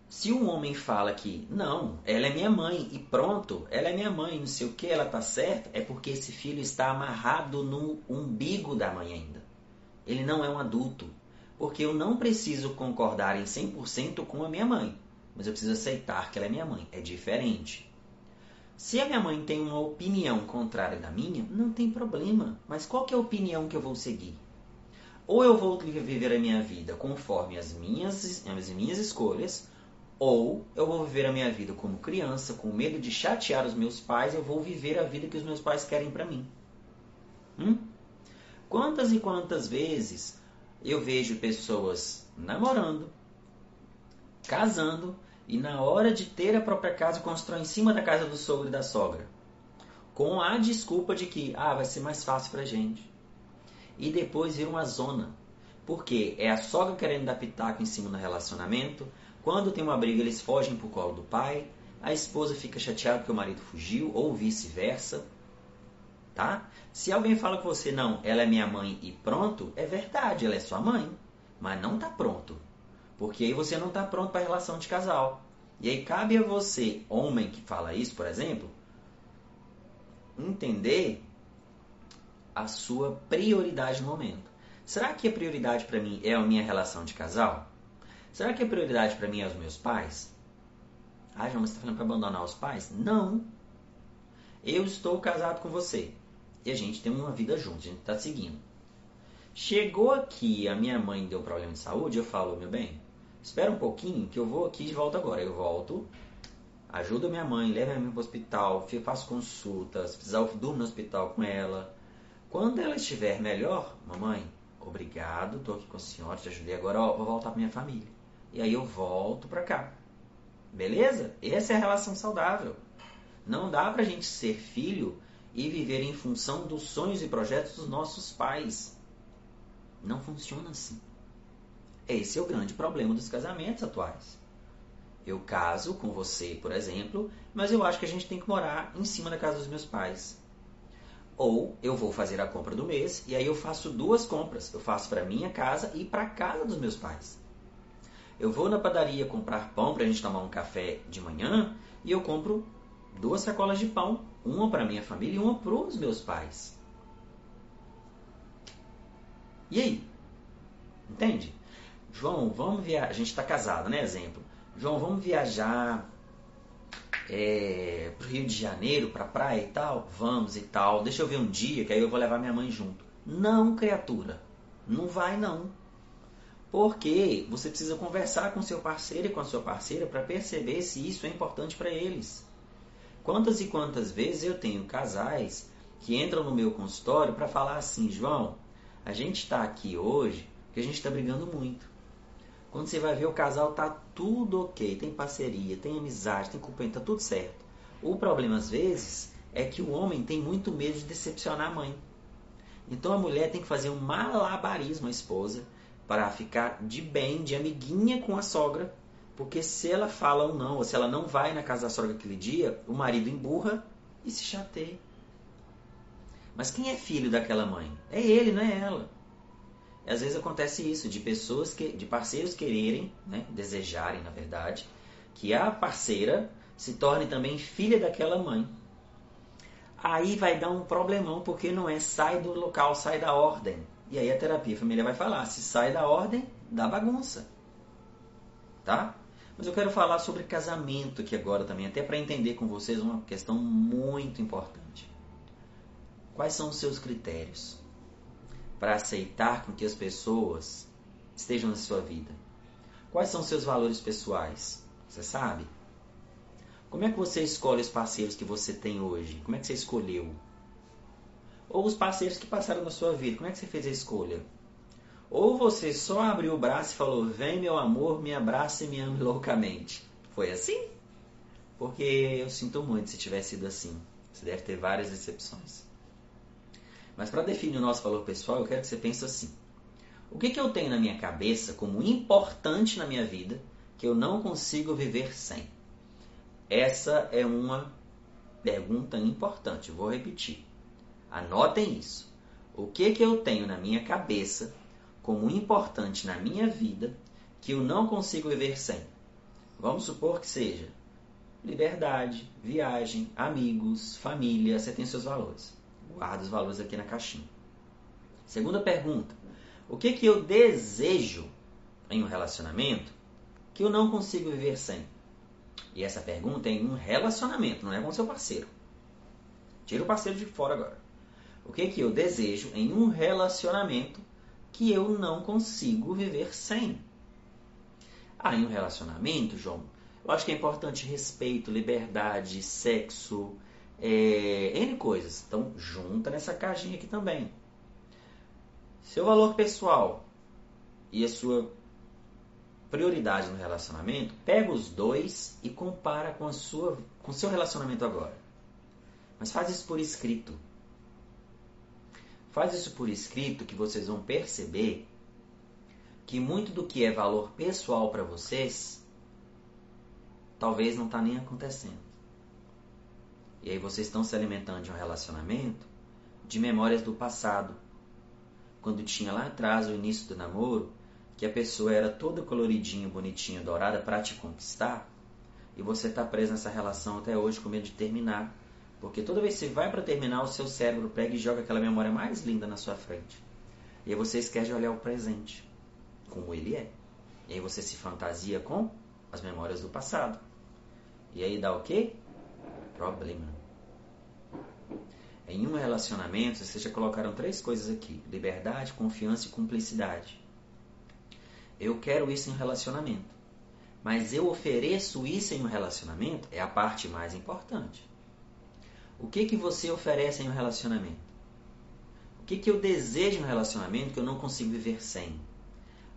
Se um homem fala que, não, ela é minha mãe e pronto, ela é minha mãe, não sei o que, ela tá certa, é porque esse filho está amarrado no umbigo da mãe ainda. Ele não é um adulto. Porque eu não preciso concordar em 100% com a minha mãe mas eu preciso aceitar que ela é minha mãe. É diferente. Se a minha mãe tem uma opinião contrária da minha, não tem problema. Mas qual é a opinião que eu vou seguir? Ou eu vou viver a minha vida conforme as minhas, as minhas escolhas, ou eu vou viver a minha vida como criança, com medo de chatear os meus pais, eu vou viver a vida que os meus pais querem para mim. Hum? Quantas e quantas vezes eu vejo pessoas namorando, casando e na hora de ter a própria casa constrói em cima da casa do sogro e da sogra, com a desculpa de que ah, vai ser mais fácil pra gente. E depois vira uma zona, porque é a sogra querendo dar pitaco em cima do relacionamento, quando tem uma briga eles fogem pro colo do pai, a esposa fica chateada porque o marido fugiu ou vice-versa, tá? Se alguém fala com você não, ela é minha mãe e pronto, é verdade, ela é sua mãe, mas não tá pronto. Porque aí você não está pronto para a relação de casal. E aí cabe a você, homem que fala isso, por exemplo, entender a sua prioridade no momento. Será que a prioridade para mim é a minha relação de casal? Será que a prioridade para mim é os meus pais? Ah, João, você está falando para abandonar os pais? Não. Eu estou casado com você. E a gente tem uma vida junto, a gente está seguindo. Chegou aqui, a minha mãe deu problema de saúde, eu falo, meu bem, espera um pouquinho que eu vou aqui de volta agora. Eu volto, ajudo minha mãe, levo minha mãe para o hospital, faço consultas, precisar eu durmo no hospital com ela. Quando ela estiver melhor, mamãe, obrigado, estou aqui com a senhora, te ajudei agora, ó, vou voltar para minha família. E aí eu volto para cá. Beleza? Essa é a relação saudável. Não dá para a gente ser filho e viver em função dos sonhos e projetos dos nossos pais. Não funciona assim. Esse é o grande problema dos casamentos atuais. Eu caso com você, por exemplo, mas eu acho que a gente tem que morar em cima da casa dos meus pais. Ou eu vou fazer a compra do mês e aí eu faço duas compras. Eu faço para minha casa e para a casa dos meus pais. Eu vou na padaria comprar pão para a gente tomar um café de manhã e eu compro duas sacolas de pão, uma para minha família e uma para os meus pais. E aí? Entende? João, vamos viajar. A gente está casado, né? Exemplo. João, vamos viajar é, para o Rio de Janeiro, para a praia e tal? Vamos e tal. Deixa eu ver um dia que aí eu vou levar minha mãe junto. Não, criatura. Não vai não. Porque você precisa conversar com seu parceiro e com a sua parceira para perceber se isso é importante para eles. Quantas e quantas vezes eu tenho casais que entram no meu consultório para falar assim, João, a gente está aqui hoje porque a gente está brigando muito. Quando você vai ver o casal tá tudo ok, tem parceria, tem amizade, tem companhia, tá tudo certo. O problema às vezes é que o homem tem muito medo de decepcionar a mãe. Então a mulher tem que fazer um malabarismo à esposa para ficar de bem, de amiguinha com a sogra, porque se ela fala ou não, ou se ela não vai na casa da sogra aquele dia, o marido emburra e se chateia. Mas quem é filho daquela mãe? É ele, não é ela às vezes acontece isso, de pessoas, que, de parceiros quererem, né, desejarem, na verdade, que a parceira se torne também filha daquela mãe. Aí vai dar um problemão, porque não é sai do local, sai da ordem. E aí a terapia a família vai falar, se sai da ordem, dá bagunça. tá? Mas eu quero falar sobre casamento aqui agora também, até para entender com vocês uma questão muito importante. Quais são os seus critérios para aceitar com que as pessoas estejam na sua vida? Quais são seus valores pessoais? Você sabe? Como é que você escolhe os parceiros que você tem hoje? Como é que você escolheu? Ou os parceiros que passaram na sua vida, como é que você fez a escolha? Ou você só abriu o braço e falou: Vem, meu amor, me abraça e me ame loucamente. Foi assim? Porque eu sinto muito se tivesse sido assim. Você deve ter várias decepções. Mas para definir o nosso valor pessoal, eu quero que você pense assim: O que, que eu tenho na minha cabeça como importante na minha vida que eu não consigo viver sem? Essa é uma pergunta importante. Vou repetir. Anotem isso. O que, que eu tenho na minha cabeça como importante na minha vida que eu não consigo viver sem. Vamos supor que seja liberdade, viagem, amigos, família, você tem seus valores. Guarda os valores aqui na caixinha. Segunda pergunta: o que que eu desejo em um relacionamento que eu não consigo viver sem? E essa pergunta é em um relacionamento, não é com seu parceiro. Tira o parceiro de fora agora. O que que eu desejo em um relacionamento que eu não consigo viver sem. Ah, em um relacionamento, João, eu acho que é importante respeito, liberdade, sexo, é, N coisas. Então, junta nessa caixinha aqui também. Seu valor pessoal e a sua prioridade no relacionamento, pega os dois e compara com a sua com seu relacionamento agora. Mas faz isso por escrito. Faz isso por escrito que vocês vão perceber que muito do que é valor pessoal para vocês talvez não está nem acontecendo. E aí vocês estão se alimentando de um relacionamento de memórias do passado. Quando tinha lá atrás o início do namoro, que a pessoa era toda coloridinha, bonitinha, dourada para te conquistar, e você está preso nessa relação até hoje com medo de terminar porque toda vez que você vai para terminar, o seu cérebro pega e joga aquela memória mais linda na sua frente. E aí você esquece de olhar o presente, como ele é. E aí você se fantasia com as memórias do passado. E aí dá o quê? Problema. Em um relacionamento, vocês já colocaram três coisas aqui: liberdade, confiança e cumplicidade. Eu quero isso em relacionamento. Mas eu ofereço isso em um relacionamento é a parte mais importante. O que, que você oferece em um relacionamento? O que, que eu desejo em um relacionamento que eu não consigo viver sem?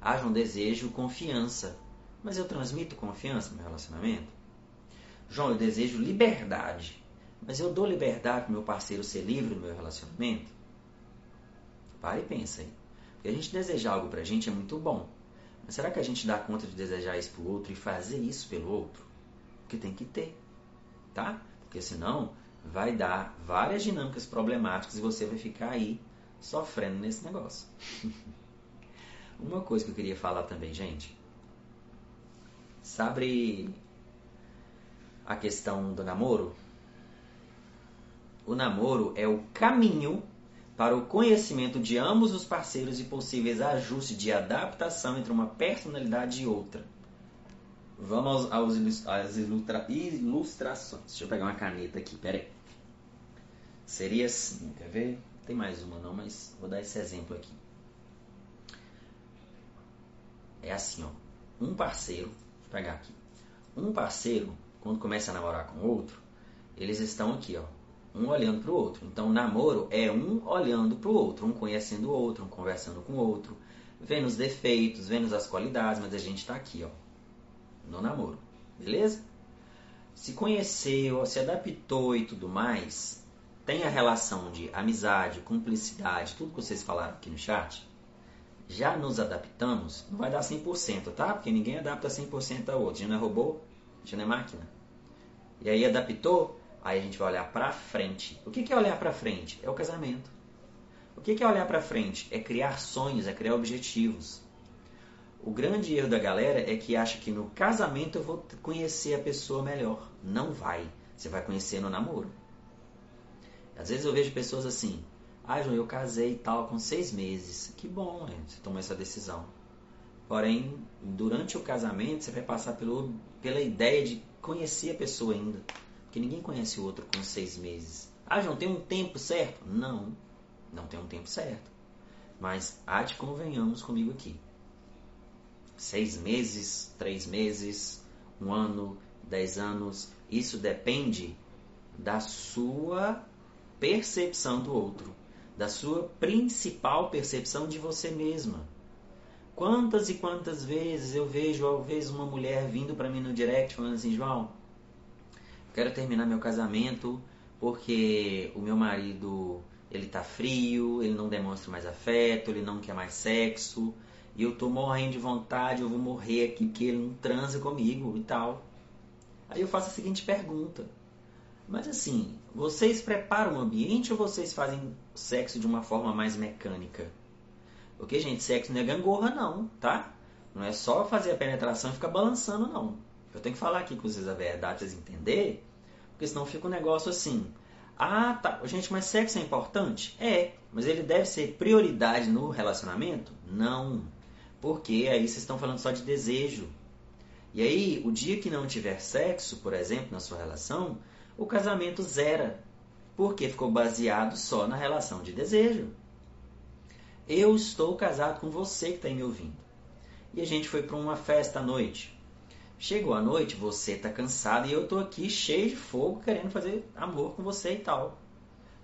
Haja um desejo, confiança. Mas eu transmito confiança no relacionamento? João, eu desejo liberdade. Mas eu dou liberdade para meu parceiro ser livre no meu relacionamento? Pare e pensa aí. Porque a gente desejar algo para a gente é muito bom. Mas será que a gente dá conta de desejar isso para o outro e fazer isso pelo outro? Porque tem que ter. Tá? Porque senão vai dar várias dinâmicas problemáticas e você vai ficar aí sofrendo nesse negócio. Uma coisa que eu queria falar também, gente. Sabe a questão do namoro? O namoro é o caminho para o conhecimento de ambos os parceiros e possíveis ajustes de adaptação entre uma personalidade e outra. Vamos aos, às ilustra, ilustrações. Deixa eu pegar uma caneta aqui, pera aí. Seria assim, quer ver? Tem mais uma não, mas vou dar esse exemplo aqui. É assim, ó. Um parceiro, vou pegar aqui. Um parceiro, quando começa a namorar com outro, eles estão aqui, ó. Um olhando para o outro. Então, namoro é um olhando para o outro, um conhecendo o outro, um conversando com o outro, vendo os defeitos, vendo as qualidades, mas a gente está aqui, ó, no namoro. Beleza? Se conheceu, se adaptou e tudo mais, tem a relação de amizade, cumplicidade, tudo que vocês falaram aqui no chat, já nos adaptamos, não vai dar 100%, tá? Porque ninguém adapta 100% a outro. A gente não é robô, a gente não é máquina. E aí adaptou, aí a gente vai olhar para frente. O que é olhar para frente? É o casamento. O que é olhar para frente? É criar sonhos, é criar objetivos. O grande erro da galera é que acha que no casamento eu vou conhecer a pessoa melhor. Não vai. Você vai conhecer no namoro. Às vezes eu vejo pessoas assim, ah, João, eu casei e tal com seis meses. Que bom, né? Você tomou essa decisão. Porém, durante o casamento, você vai passar pelo, pela ideia de conhecer a pessoa ainda. Porque ninguém conhece o outro com seis meses. Ah, não tem um tempo certo? Não, não tem um tempo certo. Mas há de convenhamos comigo aqui. Seis meses, três meses, um ano, dez anos, isso depende da sua percepção do outro, da sua principal percepção de você mesma. Quantas e quantas vezes eu vejo, vezes, uma mulher vindo para mim no direct falando assim: João, quero terminar meu casamento porque o meu marido ele tá frio, ele não demonstra mais afeto, ele não quer mais sexo, e eu tô morrendo de vontade, eu vou morrer aqui porque ele não transa comigo e tal. Aí eu faço a seguinte pergunta: Mas assim, vocês preparam o ambiente ou vocês fazem sexo de uma forma mais mecânica? Porque, gente, sexo não é gangorra, não, tá? Não é só fazer a penetração e ficar balançando, não. Eu tenho que falar aqui com vocês a verdade, vocês entenderem, porque senão fica um negócio assim. Ah, tá. Gente, mas sexo é importante? É. Mas ele deve ser prioridade no relacionamento? Não. Porque aí vocês estão falando só de desejo. E aí, o dia que não tiver sexo, por exemplo, na sua relação, o casamento zera. Porque ficou baseado só na relação de desejo. Eu estou casado com você que está me ouvindo. E a gente foi para uma festa à noite. Chegou a noite, você está cansado e eu estou aqui cheio de fogo querendo fazer amor com você e tal.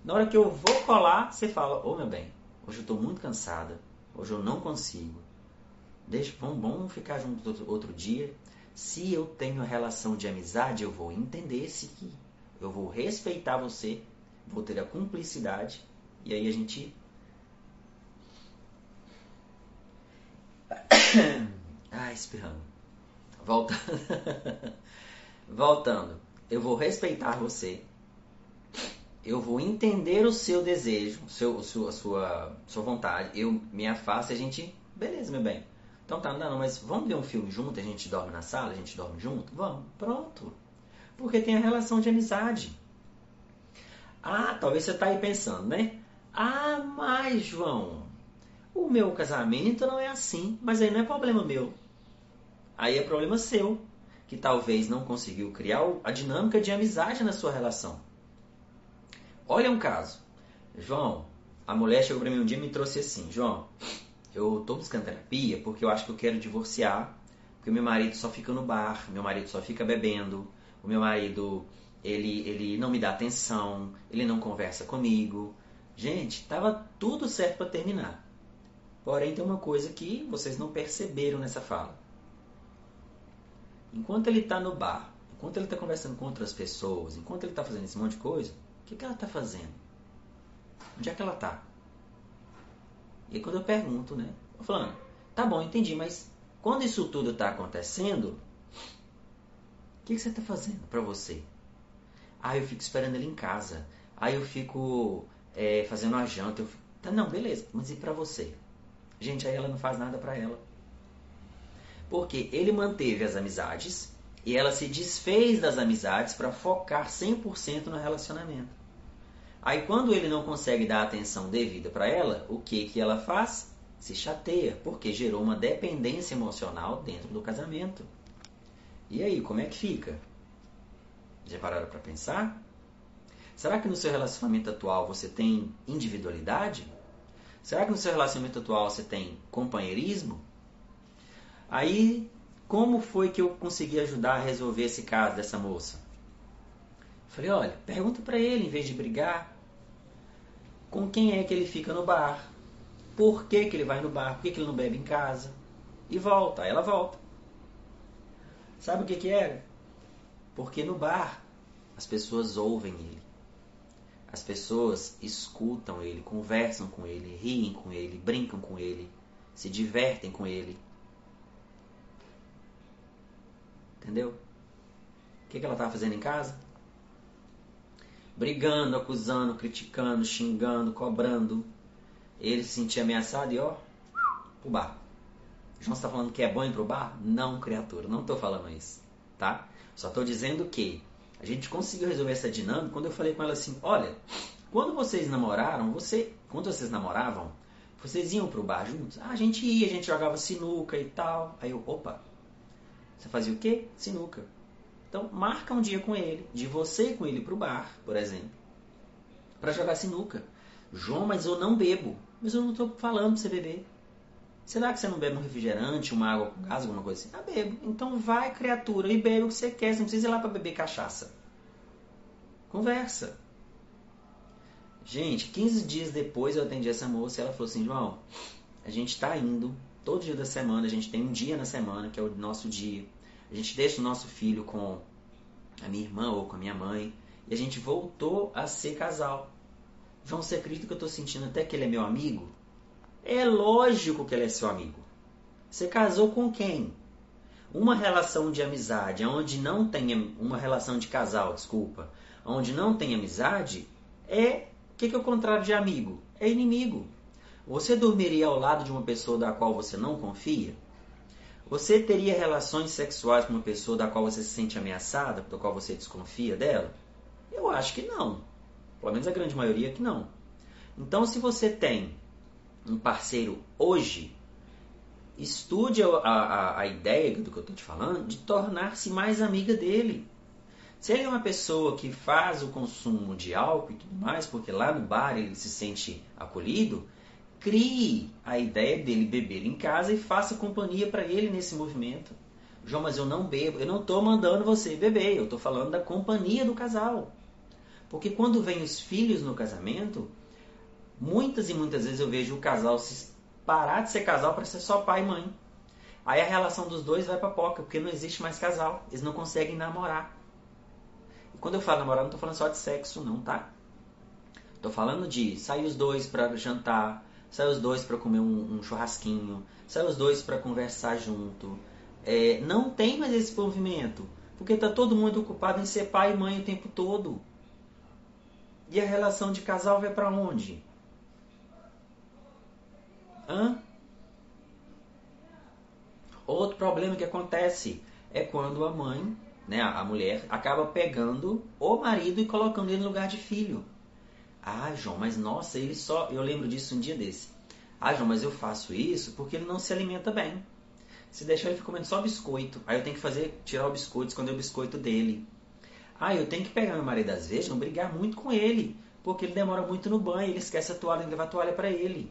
Na hora que eu vou colar, você fala: Ô oh, meu bem, hoje eu estou muito cansada, hoje eu não consigo. Deixa, vamos, vamos ficar juntos outro dia. Se eu tenho relação de amizade, eu vou entender esse aqui. Eu vou respeitar você, vou ter a cumplicidade e aí a gente ah, espirrando. Voltando. Voltando. Eu vou respeitar você. Eu vou entender o seu desejo, seu, sua, sua, sua vontade. Eu me afasto e a gente. Beleza, meu bem. Então tá, não, mas vamos ver um filme junto, a gente dorme na sala, a gente dorme junto? Vamos, pronto. Porque tem a relação de amizade. Ah, talvez você tá aí pensando, né? Ah, mas João, o meu casamento não é assim, mas aí não é problema meu. Aí é problema seu, que talvez não conseguiu criar a dinâmica de amizade na sua relação. Olha um caso. João, a mulher chegou para mim um dia e me trouxe assim: João, eu estou buscando terapia porque eu acho que eu quero divorciar, porque meu marido só fica no bar, meu marido só fica bebendo, o meu marido ele, ele não me dá atenção, ele não conversa comigo. Gente, estava tudo certo para terminar. Porém, tem uma coisa que vocês não perceberam nessa fala. Enquanto ele está no bar, enquanto ele está conversando com outras pessoas, enquanto ele está fazendo esse monte de coisa, o que, que ela está fazendo? Onde é que ela está? E aí, quando eu pergunto, né? Eu falando, tá bom, entendi, mas quando isso tudo está acontecendo, o que, que você está fazendo para você? Ah, eu fico esperando ele em casa. Ah, eu fico é, fazendo a janta. Eu fico... Tá, não, beleza, mas e para você? Gente, aí ela não faz nada para ela. Porque ele manteve as amizades e ela se desfez das amizades para focar 100% no relacionamento. Aí quando ele não consegue dar atenção devida para ela, o que que ela faz? Se chateia, porque gerou uma dependência emocional dentro do casamento. E aí, como é que fica? Já pararam para pensar? Será que no seu relacionamento atual você tem individualidade? Será que no seu relacionamento atual você tem companheirismo? Aí, como foi que eu consegui ajudar a resolver esse caso dessa moça? Falei, olha, pergunta para ele em vez de brigar. Com quem é que ele fica no bar? Por que, que ele vai no bar? Por que, que ele não bebe em casa? E volta. Aí ela volta. Sabe o que, que era? Porque no bar as pessoas ouvem ele. As pessoas escutam ele, conversam com ele, riem com ele, brincam com ele, se divertem com ele. Entendeu? O que, ela estava fazendo em casa? Brigando, acusando, criticando, xingando, cobrando. Ele se sentia ameaçado e ó, pro bar. João está falando que é bom ir pro bar? Não, criatura, não estou falando isso, tá? Só estou dizendo que a gente conseguiu resolver essa dinâmica quando eu falei com ela assim: olha, quando vocês namoraram, você, quando vocês namoravam, Vocês iam pro bar juntos? Ah, a gente ia, a gente jogava sinuca e tal. Aí eu, opa, você fazia o quê? Sinuca. Então, marca um dia com ele, de você com ele pro bar, por exemplo, para jogar sinuca. João, mas eu não bebo. Mas eu não estou falando para você beber. Será que você não bebe um refrigerante, uma água com gás, alguma coisa assim? Ah, bebo. Então vai, criatura, e bebe o que você quer. Você não precisa ir lá para beber cachaça. Conversa. Gente, 15 dias depois eu atendi essa moça e ela falou assim: João, a gente está indo todo dia da semana, a gente tem um dia na semana que é o nosso dia. A gente deixa o nosso filho com a minha irmã ou com a minha mãe e a gente voltou a ser casal. João, você acredita que eu estou sentindo até que ele é meu amigo? É lógico que ele é seu amigo. Você casou com quem? Uma relação de amizade, onde não tem uma relação de casal, desculpa, onde não tem amizade, é o que, que é o contrário de amigo? É inimigo. Você dormiria ao lado de uma pessoa da qual você não confia? Você teria relações sexuais com uma pessoa da qual você se sente ameaçada, da qual você desconfia dela? Eu acho que não. Pelo menos a grande maioria que não. Então, se você tem um parceiro hoje, estude a, a, a ideia do que eu estou te falando de tornar-se mais amiga dele. Se ele é uma pessoa que faz o consumo de álcool e tudo mais, porque lá no bar ele se sente acolhido, crie a ideia dele beber em casa e faça companhia para ele nesse movimento. João, mas eu não bebo, eu não estou mandando você beber, eu estou falando da companhia do casal. Porque quando vem os filhos no casamento, muitas e muitas vezes eu vejo o casal se parar de ser casal para ser só pai e mãe. Aí a relação dos dois vai para poca, porque não existe mais casal. Eles não conseguem namorar. E quando eu falo namorar, não estou falando só de sexo, não, tá? Estou falando de sair os dois para jantar, sair os dois para comer um, um, churrasquinho, sair os dois para conversar junto. É, não tem mais esse movimento, porque está todo mundo ocupado em ser pai e mãe o tempo todo. E a relação de casal vai para onde? Hã? Outro problema que acontece é quando a mãe, né, a mulher, acaba pegando o marido e colocando ele no lugar de filho. Ah, João, mas nossa, ele só. Eu lembro disso um dia desse. Ah, João, mas eu faço isso porque ele não se alimenta bem. Se deixar ele fica comendo só biscoito. Aí eu tenho que fazer, tirar o biscoito, esconder o biscoito dele. Ah, eu tenho que pegar meu marido às vezes, não brigar muito com ele, porque ele demora muito no banho, ele esquece a toalha, ele levar a toalha para ele.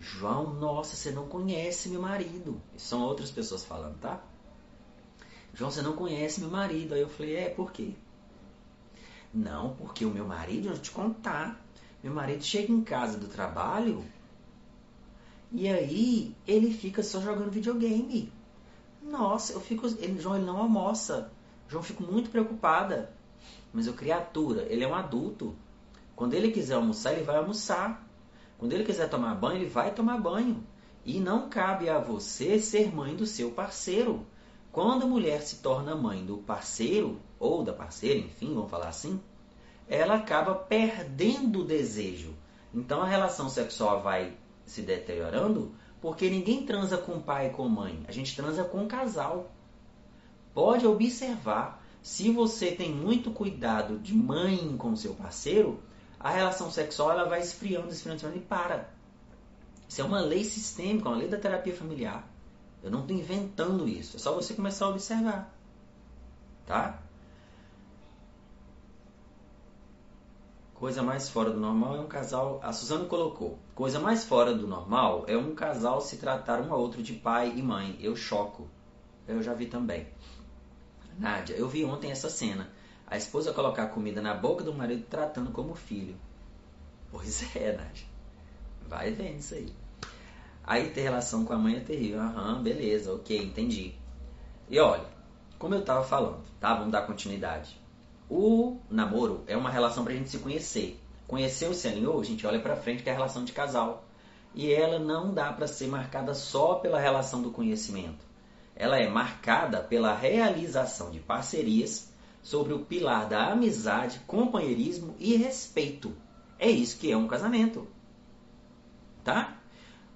João, nossa, você não conhece meu marido. Isso são outras pessoas falando, tá? João, você não conhece meu marido. Aí eu falei, é, por quê? Não, porque o meu marido, eu vou te contar. Meu marido chega em casa do trabalho e aí ele fica só jogando videogame. Nossa, eu fico. Ele, João, ele não almoça. João, fico muito preocupada. Mas o criatura, ele é um adulto. Quando ele quiser almoçar, ele vai almoçar. Quando ele quiser tomar banho, ele vai tomar banho. E não cabe a você ser mãe do seu parceiro. Quando a mulher se torna mãe do parceiro, ou da parceira, enfim, vamos falar assim, ela acaba perdendo o desejo. Então a relação sexual vai se deteriorando porque ninguém transa com pai e com mãe. A gente transa com casal. Pode observar, se você tem muito cuidado de mãe com seu parceiro, a relação sexual ela vai esfriando, esfriando, esfriando e para. Isso é uma lei sistêmica, uma lei da terapia familiar. Eu não estou inventando isso, é só você começar a observar. Tá? Coisa mais fora do normal é um casal. A Suzana colocou. Coisa mais fora do normal é um casal se tratar um ao outro de pai e mãe. Eu choco. Eu já vi também. Nádia, eu vi ontem essa cena. A esposa colocar comida na boca do marido tratando como filho. Pois é, Nádia. Vai vendo isso aí. Aí ter relação com a mãe é terrível. Aham, beleza, ok, entendi. E olha, como eu tava falando, tá? Vamos dar continuidade. O namoro é uma relação pra gente se conhecer. O se alinhou, a gente olha pra frente que é a relação de casal. E ela não dá para ser marcada só pela relação do conhecimento ela é marcada pela realização de parcerias sobre o pilar da amizade, companheirismo e respeito. É isso que é um casamento. Tá?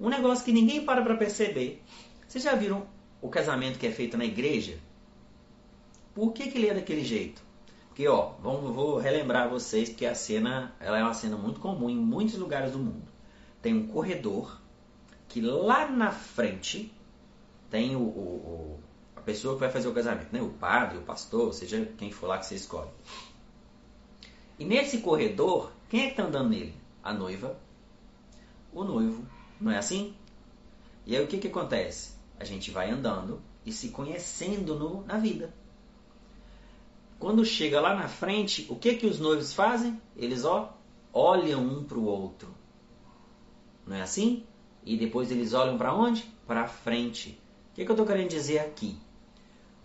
Um negócio que ninguém para para perceber. Vocês já viram o casamento que é feito na igreja? Por que, que ele é daquele jeito? Porque, ó, vamos, vou relembrar vocês que a cena ela é uma cena muito comum em muitos lugares do mundo. Tem um corredor que lá na frente tem o, o, pessoa que vai fazer o casamento, né? o padre, o pastor, seja quem for lá que você escolhe. E nesse corredor, quem é que está andando nele? A noiva, o noivo, não é assim? E aí o que, que acontece? A gente vai andando e se conhecendo no, na vida. Quando chega lá na frente, o que que os noivos fazem? Eles ó, olham um para o outro. Não é assim? E depois eles olham para onde? Para frente. O que, que eu estou querendo dizer aqui?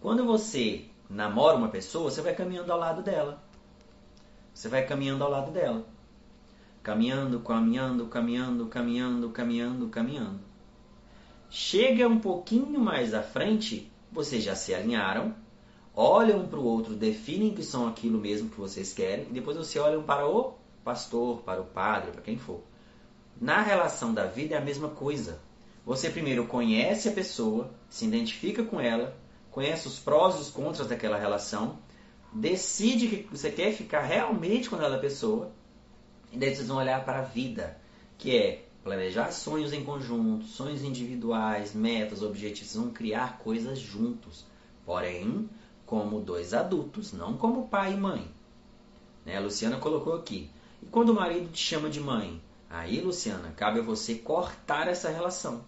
Quando você namora uma pessoa, você vai caminhando ao lado dela. Você vai caminhando ao lado dela. Caminhando, caminhando, caminhando, caminhando, caminhando, caminhando. Chega um pouquinho mais à frente, vocês já se alinharam, olham um para o outro, definem que são aquilo mesmo que vocês querem, e depois vocês olham para o pastor, para o padre, para quem for. Na relação da vida é a mesma coisa. Você primeiro conhece a pessoa, se identifica com ela, conhece os prós e os contras daquela relação, decide que você quer ficar realmente com aquela pessoa, e daí vocês vão olhar para a vida, que é planejar sonhos em conjunto, sonhos individuais, metas, objetivos, vão criar coisas juntos. Porém, como dois adultos, não como pai e mãe. Né? A Luciana colocou aqui. E quando o marido te chama de mãe? Aí, Luciana, cabe a você cortar essa relação,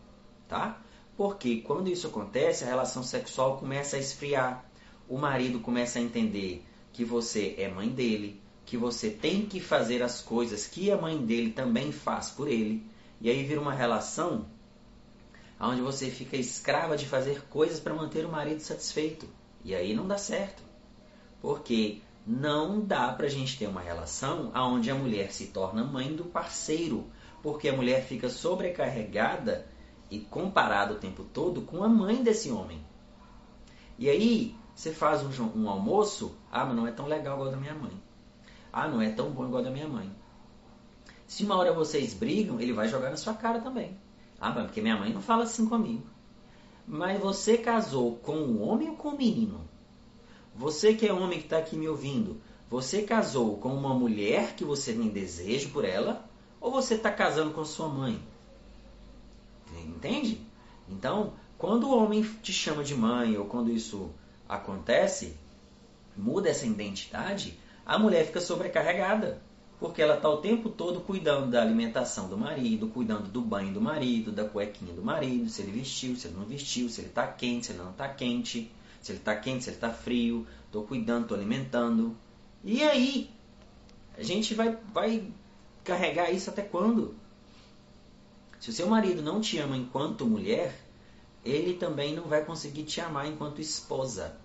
tá? Porque quando isso acontece, a relação sexual começa a esfriar. O marido começa a entender que você é mãe dele, que você tem que fazer as coisas que a mãe dele também faz por ele. E aí vira uma relação onde você fica escrava de fazer coisas para manter o marido satisfeito. E aí não dá certo. Porque não dá para a gente ter uma relação onde a mulher se torna mãe do parceiro. Porque a mulher fica sobrecarregada e comparada o tempo todo com a mãe desse homem. E aí você faz um, um almoço, ah, mas não é tão legal igual da minha mãe. Ah, não é tão bom igual da minha mãe. Se uma hora vocês brigam, ele vai jogar na sua cara também. Ah, mas porque minha mãe não fala assim comigo. Mas você casou com um homem ou com um menino? Você que é homem que está aqui me ouvindo, você casou com uma mulher que você tem desejo por ela? Ou você está casando com sua mãe? Entende? Então, quando o homem te chama de mãe ou quando isso acontece, muda essa identidade, a mulher fica sobrecarregada porque ela está o tempo todo cuidando da alimentação do marido, cuidando do banho do marido, da cuequinha do marido, se ele vestiu, se ele não vestiu, se ele está quente, se ele não está quente, se ele está quente, se ele está frio, estou cuidando, estou alimentando. E aí, a gente vai, vai carregar isso até quando? Se o seu marido não te ama enquanto mulher, ele também não vai conseguir te amar enquanto esposa.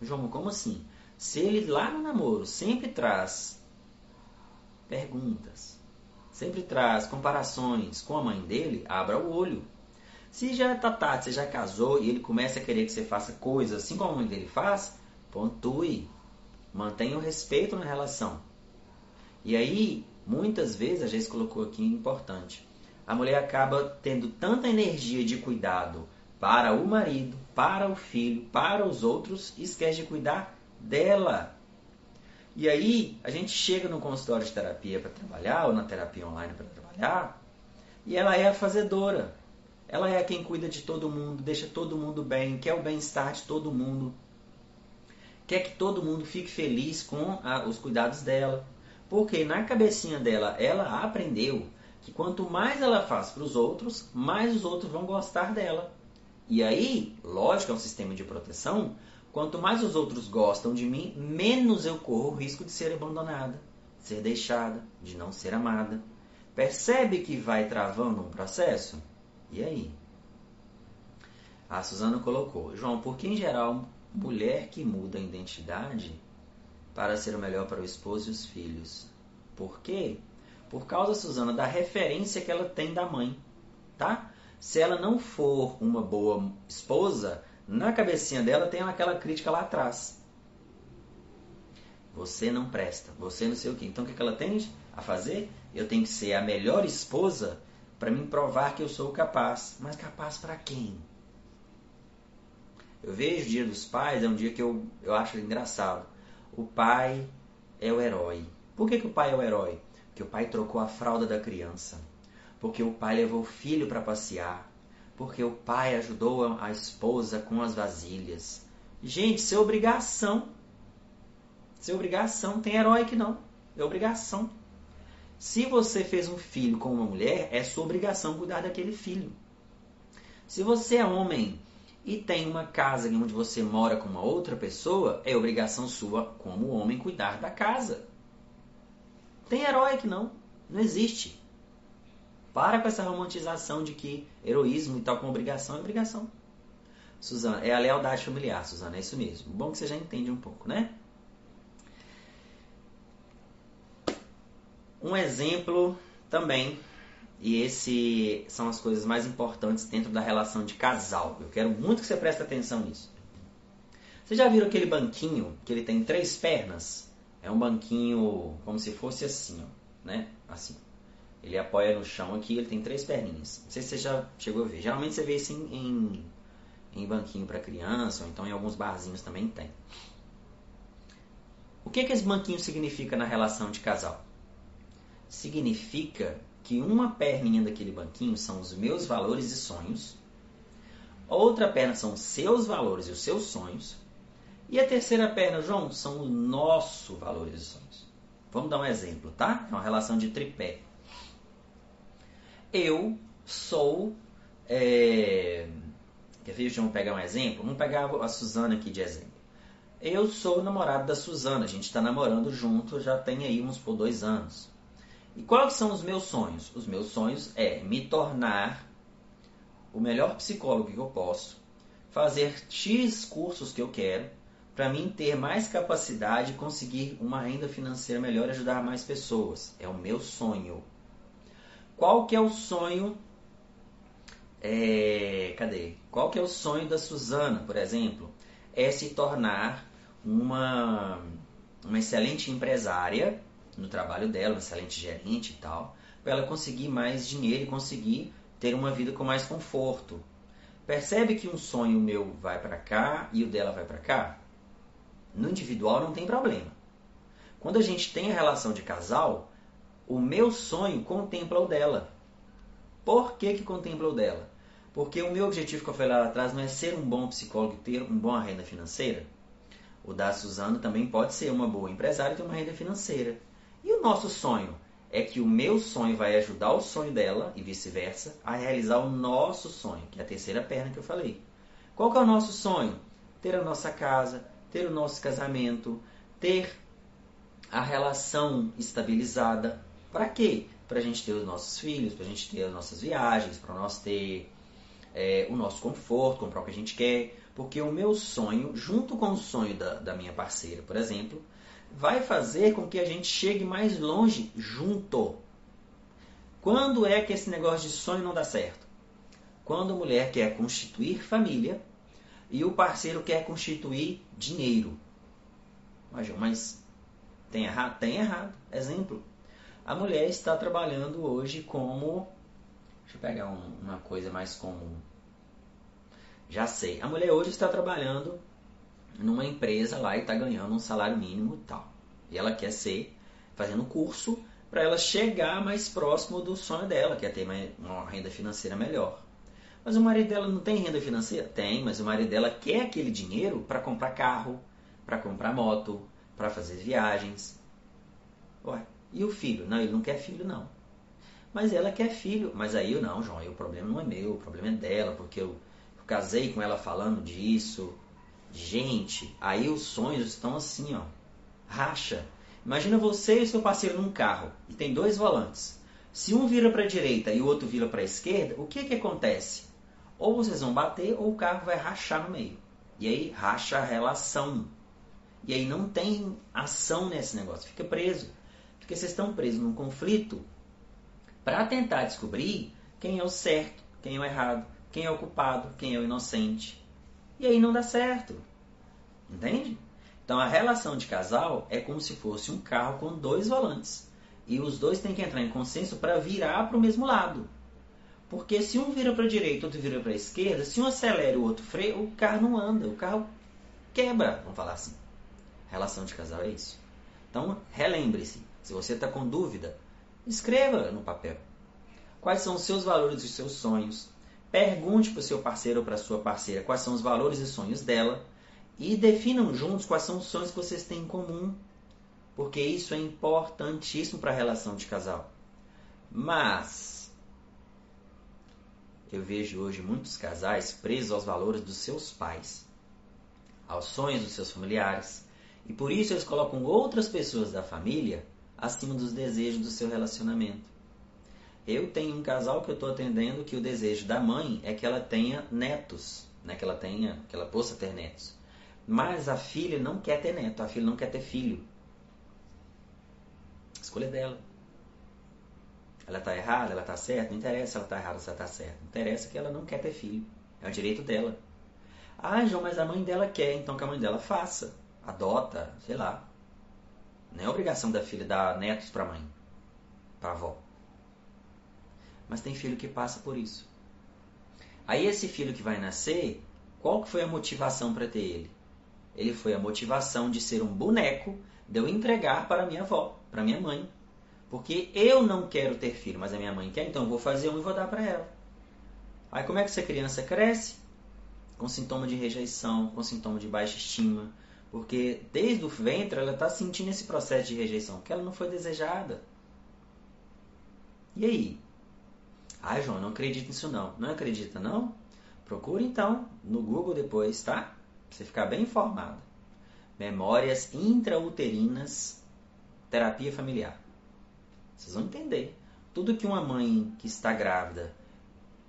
João, como assim? Se ele lá no namoro sempre traz perguntas. Sempre traz comparações com a mãe dele, abra o olho. Se já tá tarde, você já casou e ele começa a querer que você faça coisas assim como a mãe dele faz, pontue. Mantenha o respeito na relação. E aí, muitas vezes, a gente colocou aqui importante. A mulher acaba tendo tanta energia de cuidado para o marido, para o filho, para os outros, e esquece de cuidar dela. E aí a gente chega no consultório de terapia para trabalhar, ou na terapia online para trabalhar, e ela é a fazedora. Ela é quem cuida de todo mundo, deixa todo mundo bem, quer o bem-estar de todo mundo, quer que todo mundo fique feliz com a, os cuidados dela. Porque na cabecinha dela, ela aprendeu que quanto mais ela faz para os outros, mais os outros vão gostar dela. E aí, lógico, é um sistema de proteção, Quanto mais os outros gostam de mim, menos eu corro o risco de ser abandonada, de ser deixada, de não ser amada. Percebe que vai travando um processo? E aí? A Suzana colocou: João, por que em geral mulher que muda a identidade para ser o melhor para o esposo e os filhos? Por quê? Por causa, Suzana, da referência que ela tem da mãe, tá? Se ela não for uma boa esposa, na cabecinha dela tem aquela crítica lá atrás. Você não presta, você não sei o que. Então o que ela tende a fazer? Eu tenho que ser a melhor esposa para me provar que eu sou capaz. Mas capaz para quem? Eu vejo o dia dos pais, é um dia que eu, eu acho engraçado. O pai é o herói. Por que, que o pai é o herói? Porque o pai trocou a fralda da criança. porque o pai levou o filho para passear, porque o pai ajudou a esposa com as vasilhas. Gente, isso é obrigação. Isso é obrigação. Tem herói que não. É obrigação. Se você fez um filho com uma mulher, é sua obrigação cuidar daquele filho. Se você é homem e tem uma casa onde você mora com uma outra pessoa, é obrigação sua, como homem, cuidar da casa. Tem herói que não. Não existe. Para com essa romantização de que heroísmo e tal com obrigação é obrigação. Suzana, é a lealdade familiar, Suzana, é isso mesmo. Bom que você já entende um pouco, né? Um exemplo também, e esse são as coisas mais importantes dentro da relação de casal. Eu quero muito que você preste atenção nisso. Você já viram aquele banquinho que ele tem três pernas? É um banquinho como se fosse assim, ó, né? Assim. Ele apoia no chão aqui, ele tem três perninhas. Não sei se você já chegou a ver. Geralmente você vê isso em, em, em banquinho para criança, ou então em alguns barzinhos também tem. O que, que esse banquinho significa na relação de casal? significa que uma perninha daquele banquinho são os meus valores e sonhos, outra perna são os seus valores e os seus sonhos, e a terceira perna, João, são valores e sonhos. Vamos dar um exemplo, tá? É uma relação de tripé. Eu sou. É... Quer ver? Vamos pegar um exemplo? Vamos pegar a Suzana aqui de exemplo. Eu sou o namorado da Suzana, a gente está namorando junto já tem aí uns por dois anos. E quais são os meus sonhos? Os meus sonhos é me tornar o melhor psicólogo que eu posso, fazer X cursos que eu quero, para mim ter mais capacidade de conseguir uma renda financeira melhor e ajudar mais pessoas. É o meu sonho. Qual que é o sonho? É, cadê? Qual que é o sonho da Suzana, por exemplo? É se tornar uma, uma excelente empresária no trabalho dela, um excelente gerente e tal, para ela conseguir mais dinheiro e conseguir ter uma vida com mais conforto. Percebe que um sonho meu vai para cá e o dela vai para cá? No individual não tem problema. Quando a gente tem a relação de casal, o meu sonho contempla o dela. Por que, que contempla o dela? Porque o meu objetivo que eu falei lá atrás não é ser um bom psicólogo e ter uma boa renda financeira. O da Suzana também pode ser uma boa empresária e ter uma renda financeira. E o nosso sonho é que o meu sonho vai ajudar o sonho dela e vice-versa a realizar o nosso sonho, que é a terceira perna que eu falei. Qual que é o nosso sonho? Ter a nossa casa, ter o nosso casamento, ter a relação estabilizada. Para quê? Para a gente ter os nossos filhos, para a gente ter as nossas viagens, para nós ter é, o nosso conforto, comprar o que a gente quer. Porque o meu sonho, junto com o sonho da, da minha parceira, por exemplo, vai fazer com que a gente chegue mais longe junto. Quando é que esse negócio de sonho não dá certo? Quando a mulher quer constituir família e o parceiro quer constituir dinheiro. Mas tem errado? Tem errado. Exemplo. A mulher está trabalhando hoje como. Deixa eu pegar um, uma coisa mais comum. Já sei. A mulher hoje está trabalhando numa empresa lá e está ganhando um salário mínimo e tal. E ela quer ser, fazendo curso, para ela chegar mais próximo do sonho dela, que é ter uma renda financeira melhor. Mas o marido dela não tem renda financeira? Tem, mas o marido dela quer aquele dinheiro para comprar carro, para comprar moto, para fazer viagens. Ué, e o filho? Não, ele não quer filho, não. Mas ela quer filho. Mas aí eu não, João, aí o problema não é meu, o problema é dela, porque eu, eu casei com ela falando disso, Gente, aí os sonhos estão assim, ó. Racha. Imagina você e seu parceiro num carro e tem dois volantes. Se um vira para a direita e o outro vira para a esquerda, o que que acontece? Ou vocês vão bater ou o carro vai rachar no meio. E aí racha a relação. E aí não tem ação nesse negócio, fica preso. Porque vocês estão presos num conflito para tentar descobrir quem é o certo, quem é o errado, quem é o culpado, quem é o inocente. E aí não dá certo. Entende? Então a relação de casal é como se fosse um carro com dois volantes. E os dois têm que entrar em consenso para virar para o mesmo lado. Porque se um vira para a direita outro vira para a esquerda, se um acelera e o outro freia, o carro não anda, o carro quebra, vamos falar assim. Relação de casal é isso. Então, relembre-se, se você está com dúvida, escreva no papel. quais são os seus valores e os seus sonhos. Pergunte para o seu parceiro ou para a sua parceira quais são os valores e sonhos dela. E definam juntos quais são os sonhos que vocês têm em comum. Porque isso é importantíssimo para a relação de casal. Mas eu vejo hoje muitos casais presos aos valores dos seus pais, aos sonhos dos seus familiares, e por isso eles colocam outras pessoas da família acima dos desejos do seu relacionamento. Eu tenho um casal que eu estou atendendo que o desejo da mãe é que ela tenha netos, né? que ela tenha, que ela possa ter netos. Mas a filha não quer ter neto, a filha não quer ter filho. Escolha dela. Ela está errada, ela está certa, não interessa se ela está errada ou se ela está certa. Interessa que ela não quer ter filho. É o direito dela. Ah, João, mas a mãe dela quer, então que a mãe dela faça. Adota, sei lá. Não é obrigação da filha dar netos para mãe, para avó. Mas tem filho que passa por isso. Aí esse filho que vai nascer, qual que foi a motivação para ter ele? Ele foi a motivação de ser um boneco de eu entregar para minha avó, para minha mãe. Porque eu não quero ter filho, mas a minha mãe quer, então eu vou fazer um e vou dar para ela. Aí como é que essa criança cresce? Com sintoma de rejeição, com sintoma de baixa estima. Porque desde o ventre ela está sentindo esse processo de rejeição, porque ela não foi desejada. E aí? Ai, João, não acredito nisso não. Não acredita não? Procure então no Google depois, tá? Pra você ficar bem informado. Memórias intrauterinas, terapia familiar. Vocês vão entender. Tudo que uma mãe que está grávida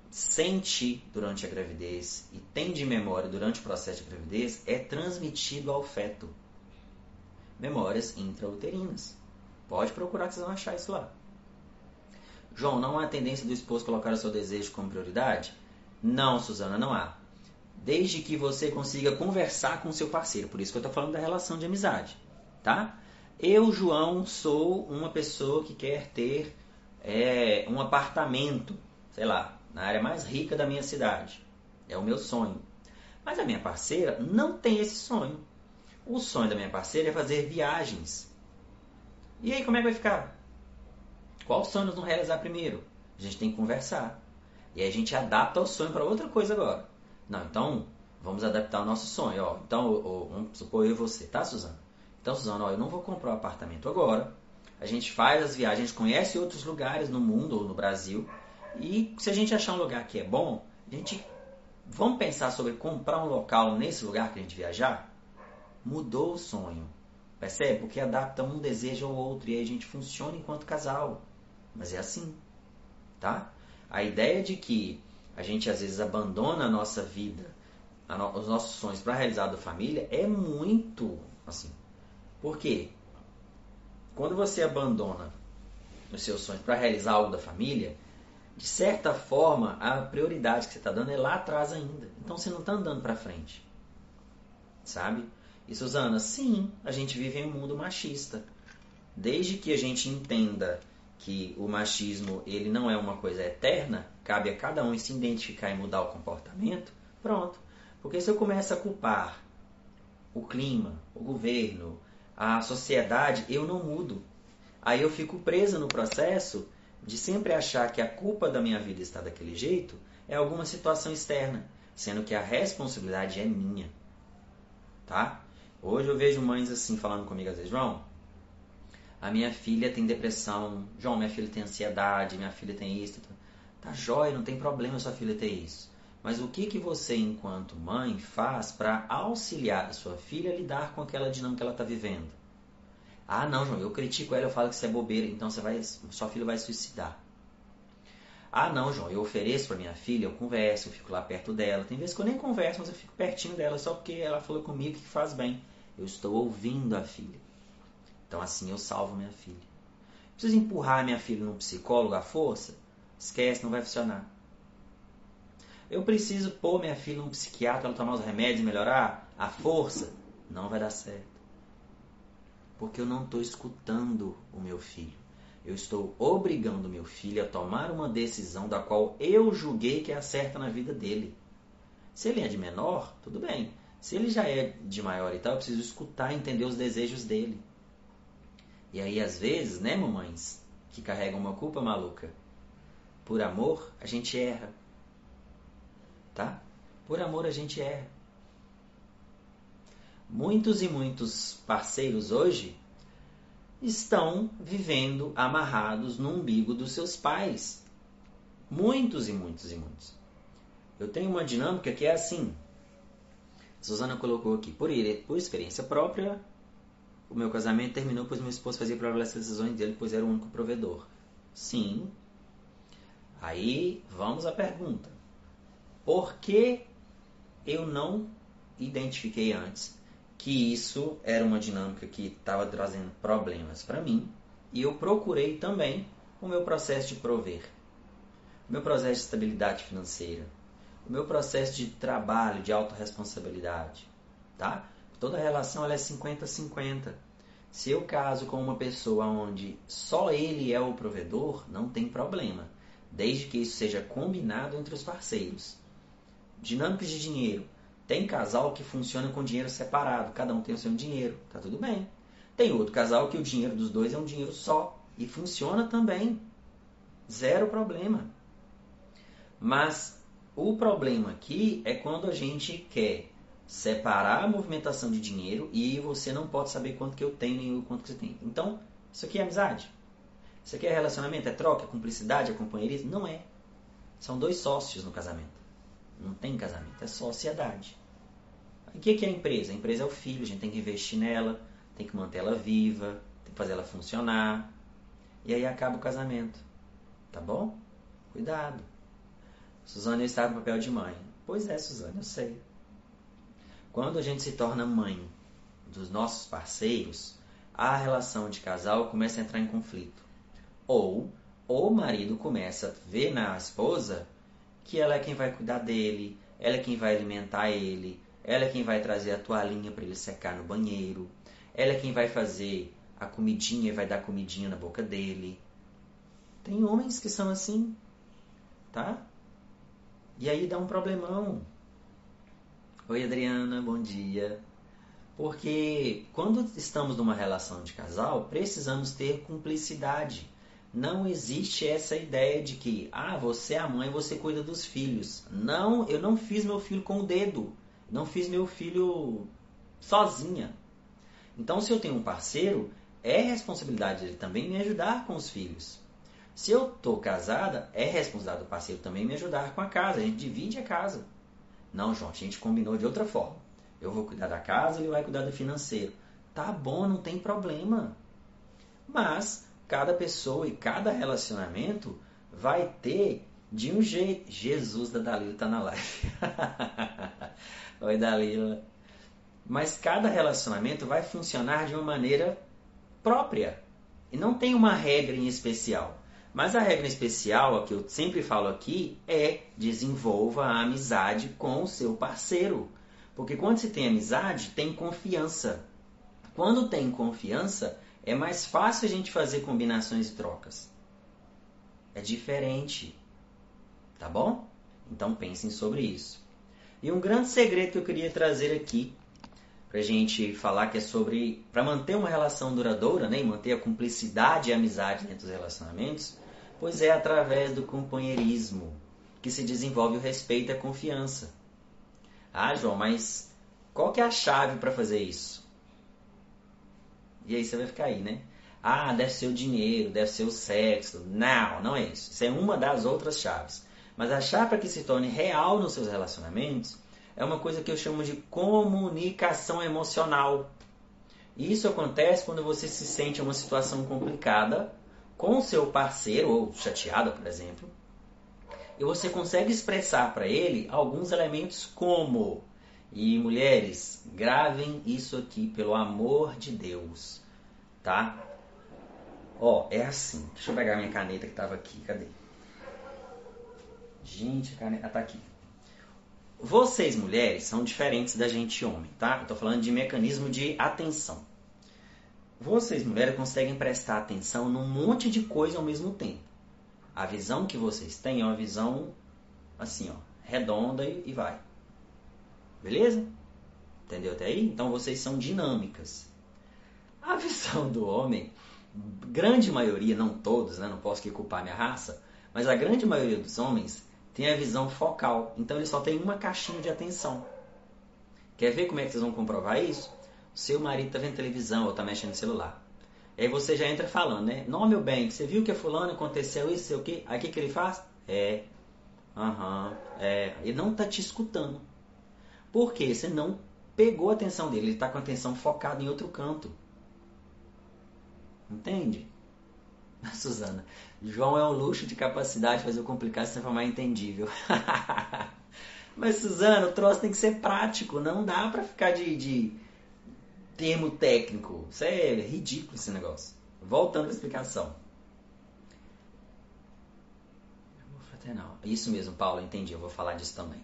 sente durante a gravidez e tem de memória durante o processo de gravidez é transmitido ao feto. Memórias intrauterinas. Pode procurar que vocês vão achar isso lá. João, não há tendência do esposo colocar o seu desejo como prioridade? Não, Suzana, não há. Desde que você consiga conversar com o seu parceiro. Por isso que eu estou falando da relação de amizade. Tá? Eu, João, sou uma pessoa que quer ter é, um apartamento, sei lá, na área mais rica da minha cidade. É o meu sonho. Mas a minha parceira não tem esse sonho. O sonho da minha parceira é fazer viagens. E aí, como é que vai ficar? Qual sonho nós vamos realizar primeiro? A gente tem que conversar. E aí a gente adapta o sonho para outra coisa agora. Não, então vamos adaptar o nosso sonho. Ó, então, ó, vamos supor eu e você, tá, Suzana? Então, Suzana, ó, eu não vou comprar um apartamento agora. A gente faz as viagens, a gente conhece outros lugares no mundo ou no Brasil. E se a gente achar um lugar que é bom, a gente vamos pensar sobre comprar um local nesse lugar que a gente viajar? Mudou o sonho. Percebe? Porque adapta um desejo ao outro e aí a gente funciona enquanto casal. Mas é assim, tá? A ideia de que a gente às vezes abandona a nossa vida, a no, os nossos sonhos para realizar da família é muito assim por quê? Quando você abandona os seus sonhos para realizar algo da família, de certa forma, a prioridade que você está dando é lá atrás ainda. Então você não está andando para frente. Sabe? E Suzana, sim, a gente vive em um mundo machista. Desde que a gente entenda que o machismo ele não é uma coisa eterna, cabe a cada um se identificar e mudar o comportamento, pronto. Porque se eu começo a culpar o clima, o governo, a sociedade, eu não mudo. Aí eu fico presa no processo de sempre achar que a culpa da minha vida está daquele jeito é alguma situação externa, sendo que a responsabilidade é minha. Tá? Hoje eu vejo mães assim falando comigo às vezes, João, a minha filha tem depressão, João, minha filha tem ansiedade, minha filha tem isso. Tá jóia, não tem problema sua filha ter isso. Mas o que, que você, enquanto mãe, faz para auxiliar a sua filha a lidar com aquela dinâmica que ela está vivendo? Ah, não, João, eu critico ela, eu falo que isso é bobeira, então você vai, sua filha vai suicidar. Ah, não, João, eu ofereço para minha filha, eu converso, eu fico lá perto dela. Tem vezes que eu nem converso, mas eu fico pertinho dela só porque ela falou comigo que faz bem. Eu estou ouvindo a filha. Então assim eu salvo minha filha. Preciso empurrar minha filha num psicólogo à força? Esquece, não vai funcionar. Eu preciso pôr minha filha num psiquiatra, ela tomar os remédios e melhorar? A força? Não vai dar certo. Porque eu não estou escutando o meu filho. Eu estou obrigando meu filho a tomar uma decisão da qual eu julguei que é a certa na vida dele. Se ele é de menor, tudo bem. Se ele já é de maior e tal, eu preciso escutar e entender os desejos dele. E aí, às vezes, né, mamães, que carregam uma culpa maluca, por amor, a gente erra. Tá? Por amor a gente erra. Muitos e muitos parceiros hoje estão vivendo amarrados no umbigo dos seus pais. Muitos e muitos e muitos. Eu tenho uma dinâmica que é assim. Suzana colocou aqui, por, por experiência própria, o meu casamento terminou pois meu esposo fazia as decisões dele, pois era o único provedor. Sim. Aí vamos à pergunta. Por que eu não identifiquei antes que isso era uma dinâmica que estava trazendo problemas para mim e eu procurei também o meu processo de prover, o meu processo de estabilidade financeira, o meu processo de trabalho, de autorresponsabilidade, tá? Toda relação ela é 50-50. Se eu caso com uma pessoa onde só ele é o provedor, não tem problema, desde que isso seja combinado entre os parceiros. Dinâmicas de dinheiro. Tem casal que funciona com dinheiro separado, cada um tem o seu dinheiro, tá tudo bem. Tem outro casal que o dinheiro dos dois é um dinheiro só e funciona também. Zero problema. Mas o problema aqui é quando a gente quer separar a movimentação de dinheiro e você não pode saber quanto que eu tenho nem quanto que você tem. Então, isso aqui é amizade. Isso aqui é relacionamento, é troca, é cumplicidade, é companheirismo? Não é. São dois sócios no casamento. Não tem casamento, é sociedade. O que é a empresa? A empresa é o filho, a gente tem que investir nela, tem que manter ela viva, tem que fazer ela funcionar. E aí acaba o casamento. Tá bom? Cuidado. Suzana está no papel de mãe. Pois é, Suzana, eu sei. Quando a gente se torna mãe dos nossos parceiros, a relação de casal começa a entrar em conflito. Ou o marido começa a ver na esposa que ela é quem vai cuidar dele, ela é quem vai alimentar ele, ela é quem vai trazer a toalhinha para ele secar no banheiro, ela é quem vai fazer a comidinha e vai dar comidinha na boca dele. Tem homens que são assim, tá? E aí dá um problemão. Oi, Adriana, bom dia. Porque quando estamos numa relação de casal, precisamos ter cumplicidade. Não existe essa ideia de que, ah, você é a mãe, você cuida dos filhos. Não, eu não fiz meu filho com o dedo. Não fiz meu filho sozinha. Então, se eu tenho um parceiro, é responsabilidade dele também me ajudar com os filhos. Se eu estou casada, é responsabilidade do parceiro também me ajudar com a casa. A gente divide a casa. Não, João, a gente combinou de outra forma. Eu vou cuidar da casa, ele vai cuidar do financeiro. Tá bom, não tem problema. Mas cada pessoa e cada relacionamento vai ter de um jeito. Jesus da Dalila está na live. Oi, Dalila. Mas cada relacionamento vai funcionar de uma maneira própria. E não tem uma regra em especial. Mas a regra especial, a que eu sempre falo aqui, é desenvolva a amizade com o seu parceiro. Porque quando se tem amizade, tem confiança. Quando tem confiança, é mais fácil a gente fazer combinações e trocas. É diferente. Tá bom? Então pensem sobre isso. E um grande segredo que eu queria trazer aqui para a gente falar que é sobre para manter uma relação duradoura, né, e manter a cumplicidade e a amizade dentro dos relacionamentos, pois é através do companheirismo que se desenvolve o respeito e a confiança. Ah, João, mas qual que é a chave para fazer isso? E aí você vai ficar aí, né? Ah, deve ser o dinheiro, deve ser o sexo. Não, não é isso. Isso é uma das outras chaves. Mas a chave que se torne real nos seus relacionamentos é uma coisa que eu chamo de comunicação emocional. E isso acontece quando você se sente em uma situação complicada com o seu parceiro, ou chateada, por exemplo, e você consegue expressar para ele alguns elementos como e mulheres, gravem isso aqui pelo amor de Deus, tá? Ó, é assim. Deixa eu pegar minha caneta que tava aqui. Cadê? Gente, a caneta tá aqui. Vocês mulheres são diferentes da gente homem, tá? Eu tô falando de mecanismo de atenção. Vocês mulheres conseguem prestar atenção num monte de coisa ao mesmo tempo. A visão que vocês têm é uma visão assim, ó, redonda e, e vai. Beleza? Entendeu até aí? Então vocês são dinâmicas. A visão do homem, grande maioria, não todos, né? não posso que culpar minha raça, Mas a grande maioria dos homens tem a visão focal, então ele só tem uma caixinha de atenção. Quer ver como é que vocês vão comprovar isso? Seu marido está vendo televisão ou está mexendo no celular. Aí você já entra falando, né? Não, meu bem, você viu que a fulano aconteceu isso, sei o quê? Aí o que, que ele faz? É, aham, é. Ele não está te escutando. Por quê? Você não pegou a atenção dele, ele está com a atenção focada em outro canto. Entende? Suzana, João é um luxo de capacidade de fazer o complicado se transformar entendível. Mas, Suzana, o troço tem que ser prático. Não dá pra ficar de, de termo técnico. Isso é ridículo esse negócio. Voltando à explicação. Isso mesmo, Paulo, entendi. Eu vou falar disso também.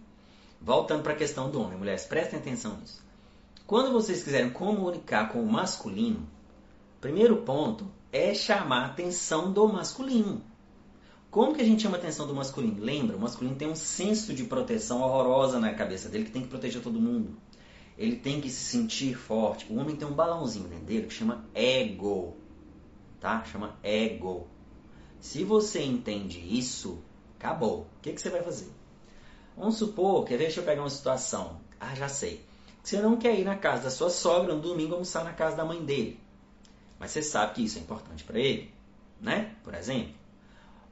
Voltando para a questão do homem. Mulheres, prestem atenção nisso. Quando vocês quiserem comunicar com o masculino, primeiro ponto é chamar a atenção do masculino. Como que a gente chama a atenção do masculino? Lembra, o masculino tem um senso de proteção horrorosa na cabeça dele que tem que proteger todo mundo. Ele tem que se sentir forte. O homem tem um balãozinho dentro dele que chama ego. Tá? Chama ego. Se você entende isso, acabou. O que, que você vai fazer? Vamos supor, quer ver? Deixa eu pegar uma situação. Ah, já sei. Você não quer ir na casa da sua sogra no domingo almoçar na casa da mãe dele. Mas você sabe que isso é importante para ele, né? Por exemplo.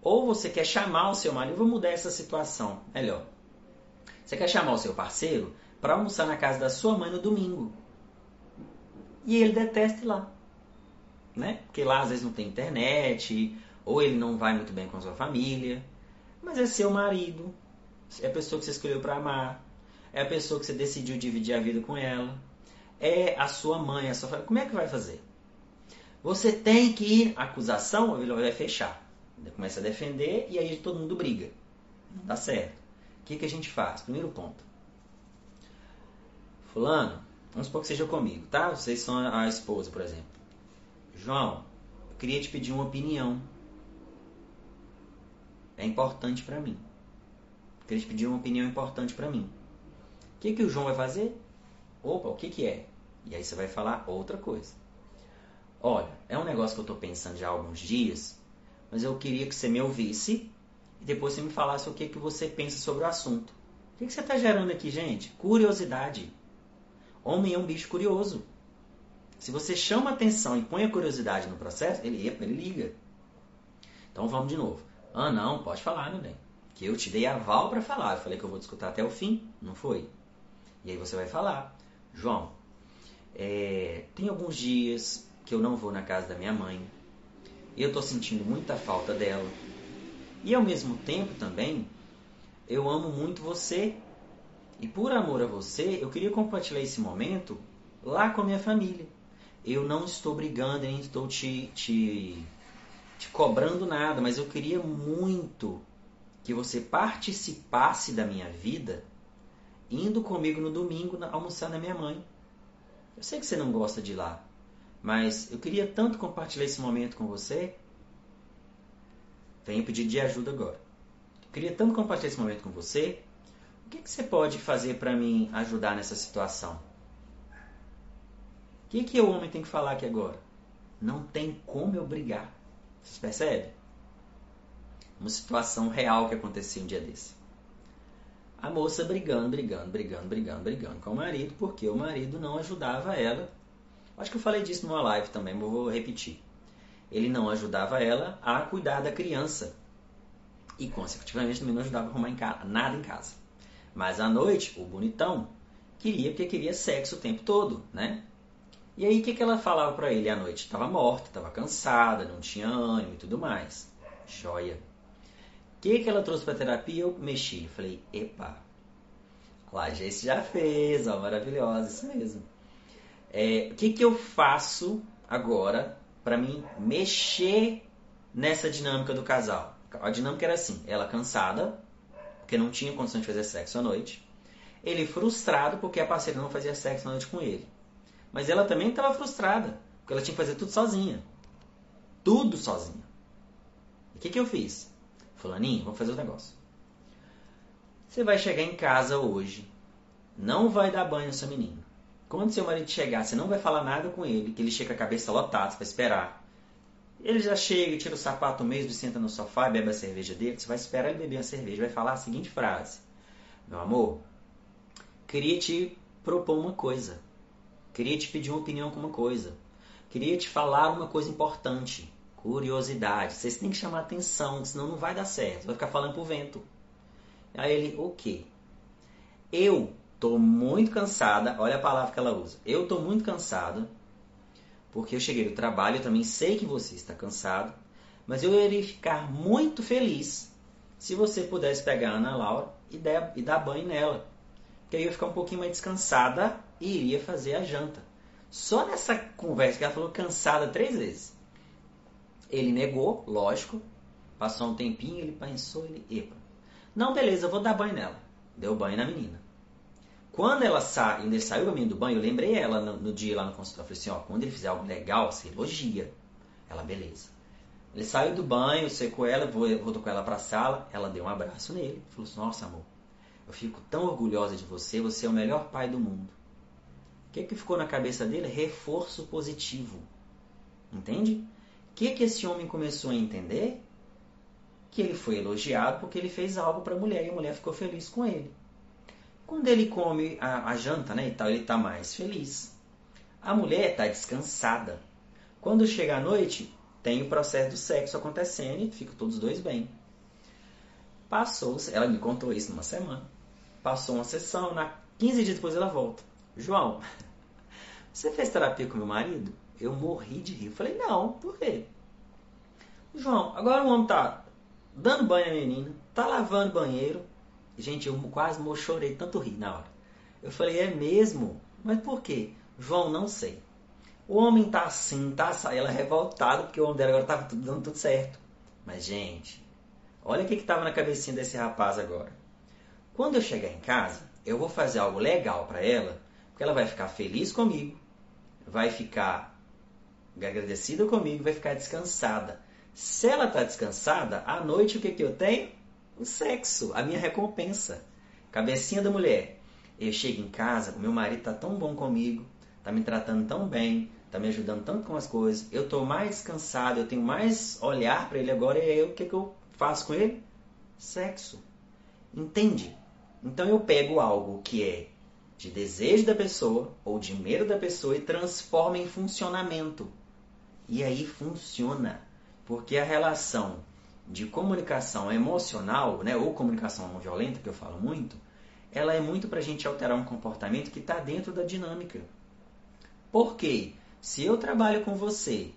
Ou você quer chamar o seu marido, vou mudar essa situação, melhor. Você quer chamar o seu parceiro para almoçar na casa da sua mãe no domingo. E ele detesta ir lá. Né? Porque lá às vezes não tem internet, ou ele não vai muito bem com a sua família. Mas é seu marido, é a pessoa que você escolheu para amar, é a pessoa que você decidiu dividir a vida com ela, é a sua mãe, a sua família. Como é que vai fazer? Você tem que ir. A acusação, ele vai fechar. Começa a defender e aí todo mundo briga. Não dá certo. O que, que a gente faz? Primeiro ponto. Fulano, vamos supor que seja comigo, tá? Vocês são a esposa, por exemplo. João, eu queria te pedir uma opinião. É importante para mim. Eu queria te pedir uma opinião importante para mim. O que, que o João vai fazer? Opa, o que, que é? E aí você vai falar outra coisa. Olha, é um negócio que eu estou pensando já há alguns dias, mas eu queria que você me ouvisse e depois você me falasse o que, que você pensa sobre o assunto. O que, que você está gerando aqui, gente? Curiosidade. Homem é um bicho curioso. Se você chama atenção e põe a curiosidade no processo, ele, ele liga. Então vamos de novo. Ah, não, pode falar, meu bem. Que eu te dei aval para falar. Eu falei que eu vou discutir até o fim, não foi? E aí você vai falar. João, é, tem alguns dias que eu não vou na casa da minha mãe. E eu estou sentindo muita falta dela. E ao mesmo tempo também, eu amo muito você. E por amor a você, eu queria compartilhar esse momento lá com a minha família. Eu não estou brigando, nem estou te, te, te cobrando nada, mas eu queria muito que você participasse da minha vida indo comigo no domingo almoçar na minha mãe. Eu sei que você não gosta de ir lá, mas eu queria tanto compartilhar esse momento com você. Venho pedir de ajuda agora. Eu queria tanto compartilhar esse momento com você. O que, que você pode fazer para mim ajudar nessa situação? O que, que o homem tem que falar aqui agora? Não tem como eu brigar. Vocês percebem? Uma situação real que aconteceu um dia desse. A moça brigando, brigando, brigando, brigando, brigando com o marido, porque o marido não ajudava ela Acho que eu falei disso numa live também, mas vou repetir. Ele não ajudava ela a cuidar da criança. E, consecutivamente, também não ajudava a arrumar em casa, nada em casa. Mas à noite, o bonitão queria, porque queria sexo o tempo todo, né? E aí, o que, que ela falava para ele à noite? Estava morta, estava cansada, não tinha ânimo e tudo mais. Joia. Que, que ela trouxe para terapia? Eu mexi. Falei, epa, lá, Jesse já fez, ó, maravilhosa, isso mesmo. É, o que, que eu faço agora para mim mexer nessa dinâmica do casal? A dinâmica era assim: ela cansada, porque não tinha condição de fazer sexo à noite. Ele frustrado, porque a parceira não fazia sexo à noite com ele. Mas ela também estava frustrada, porque ela tinha que fazer tudo sozinha. Tudo sozinha. O que, que eu fiz? Fulaninho, vamos fazer o um negócio. Você vai chegar em casa hoje, não vai dar banho seu menino. Quando seu marido chegar, você não vai falar nada com ele, que ele chega com a cabeça lotada, você vai esperar. Ele já chega, tira o sapato mesmo, senta no sofá, bebe a cerveja dele. Você vai esperar ele beber a cerveja, vai falar a seguinte frase: Meu amor, queria te propor uma coisa. Queria te pedir uma opinião com uma coisa. Queria te falar uma coisa importante. Curiosidade. Vocês têm que chamar atenção, senão não vai dar certo. Vai ficar falando pro vento. Aí ele, o quê? Eu tô muito cansada. Olha a palavra que ela usa. Eu tô muito cansada porque eu cheguei do trabalho, eu também sei que você está cansado, mas eu iria ficar muito feliz se você pudesse pegar a Ana Laura e, der, e dar banho nela. Porque aí eu ia ficar um pouquinho mais descansada e iria fazer a janta. Só nessa conversa que ela falou cansada três vezes. Ele negou, lógico. Passou um tempinho, ele pensou, ele, epa. Não, beleza, eu vou dar banho nela. Deu banho na menina. Quando ela sa... ainda saiu mim do banho, eu lembrei ela no, no dia lá no consultório. Eu falei assim, ó, quando ele fizer algo legal, você elogia. Ela, beleza. Ele saiu do banho, secou ela, voltou com ela pra sala, ela deu um abraço nele. Falou assim, nossa amor, eu fico tão orgulhosa de você, você é o melhor pai do mundo. O que, que ficou na cabeça dele? Reforço positivo. Entende? Que, que esse homem começou a entender? Que ele foi elogiado porque ele fez algo para a mulher e a mulher ficou feliz com ele. Quando ele come a, a janta, né, e tal, ele está mais feliz. A mulher está descansada. Quando chega a noite, tem o processo do sexo acontecendo e ficam todos dois bem. Passou, ela me contou isso numa semana. Passou uma sessão, na 15 dias depois ela volta. João, você fez terapia com meu marido? Eu morri de rir. falei, não, por quê? João, agora o homem tá dando banho à menina, tá lavando banheiro, Gente, eu quase chorei tanto rir na hora. Eu falei, é mesmo? Mas por quê? João, não sei. O homem tá assim, tá ela é revoltada porque o homem dela agora tava tudo, dando tudo certo. Mas, gente, olha o que, que tava na cabecinha desse rapaz agora. Quando eu chegar em casa, eu vou fazer algo legal para ela, porque ela vai ficar feliz comigo, vai ficar agradecida comigo, vai ficar descansada. Se ela tá descansada, à noite o que, que eu tenho? o sexo, a minha recompensa. Cabecinha da mulher. Eu chego em casa, o meu marido tá tão bom comigo, tá me tratando tão bem, tá me ajudando tanto com as coisas, eu tô mais descansado, eu tenho mais olhar para ele agora, e aí o que, que eu faço com ele? Sexo. Entende? Então eu pego algo que é de desejo da pessoa ou de medo da pessoa e transformo em funcionamento. E aí funciona. Porque a relação de comunicação emocional, né, ou comunicação não violenta, que eu falo muito, ela é muito para a gente alterar um comportamento que está dentro da dinâmica. Porque se eu trabalho com você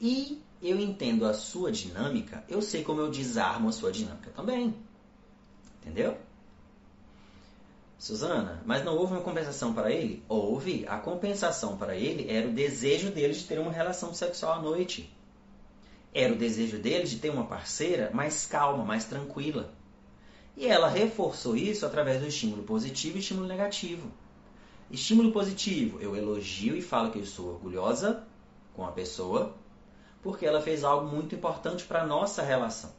e eu entendo a sua dinâmica, eu sei como eu desarmo a sua dinâmica também. Entendeu? Suzana, mas não houve uma compensação para ele? Houve. A compensação para ele era o desejo dele de ter uma relação sexual à noite. Era o desejo dele de ter uma parceira mais calma, mais tranquila. E ela reforçou isso através do estímulo positivo e estímulo negativo. Estímulo positivo, eu elogio e falo que eu sou orgulhosa com a pessoa, porque ela fez algo muito importante para a nossa relação.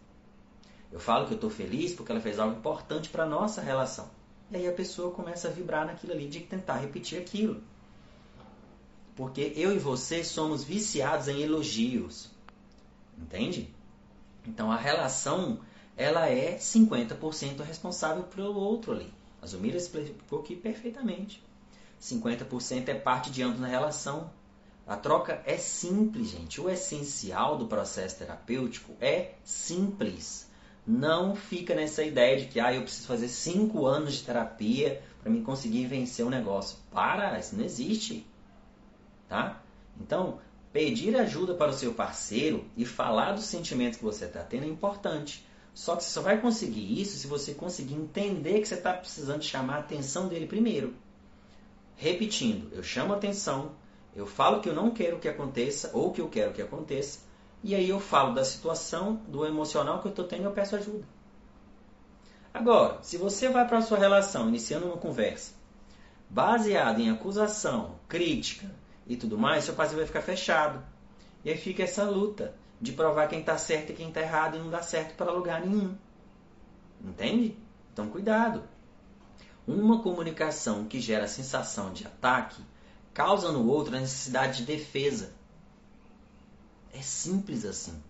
Eu falo que eu estou feliz porque ela fez algo importante para a nossa relação. E aí a pessoa começa a vibrar naquilo ali de tentar repetir aquilo. Porque eu e você somos viciados em elogios. Entende? Então a relação ela é 50% responsável pelo outro ali. A Zumira explicou aqui perfeitamente. 50% é parte de ambos na relação. A troca é simples, gente. O essencial do processo terapêutico é simples. Não fica nessa ideia de que ah, eu preciso fazer cinco anos de terapia para me conseguir vencer o um negócio. Para, isso não existe. Tá? Então, Pedir ajuda para o seu parceiro e falar dos sentimentos que você está tendo é importante. Só que você só vai conseguir isso se você conseguir entender que você está precisando chamar a atenção dele primeiro. Repetindo, eu chamo a atenção, eu falo que eu não quero que aconteça ou que eu quero que aconteça, e aí eu falo da situação, do emocional que eu estou tendo e eu peço ajuda. Agora, se você vai para a sua relação iniciando uma conversa baseada em acusação, crítica, e tudo mais, seu parceiro vai ficar fechado. E aí fica essa luta de provar quem está certo e quem está errado e não dá certo para lugar nenhum. Entende? Então cuidado. Uma comunicação que gera sensação de ataque causa no outro a necessidade de defesa. É simples assim.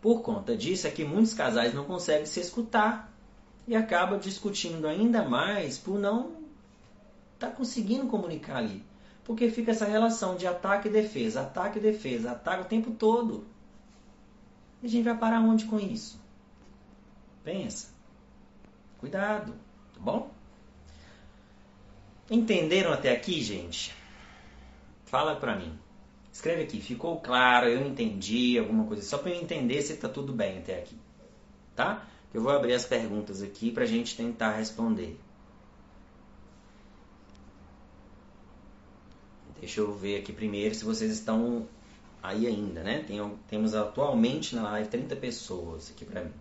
Por conta disso é que muitos casais não conseguem se escutar e acabam discutindo ainda mais por não estar tá conseguindo comunicar ali. Porque fica essa relação de ataque e defesa, ataque e defesa, ataque o tempo todo. E a gente vai parar onde com isso? Pensa. Cuidado, tá bom? Entenderam até aqui, gente? Fala pra mim. Escreve aqui, ficou claro, eu entendi alguma coisa, só para eu entender se tá tudo bem até aqui. Tá? Eu vou abrir as perguntas aqui pra gente tentar responder. Deixa eu ver aqui primeiro se vocês estão aí ainda, né? Tem, temos atualmente na live 30 pessoas aqui para mim.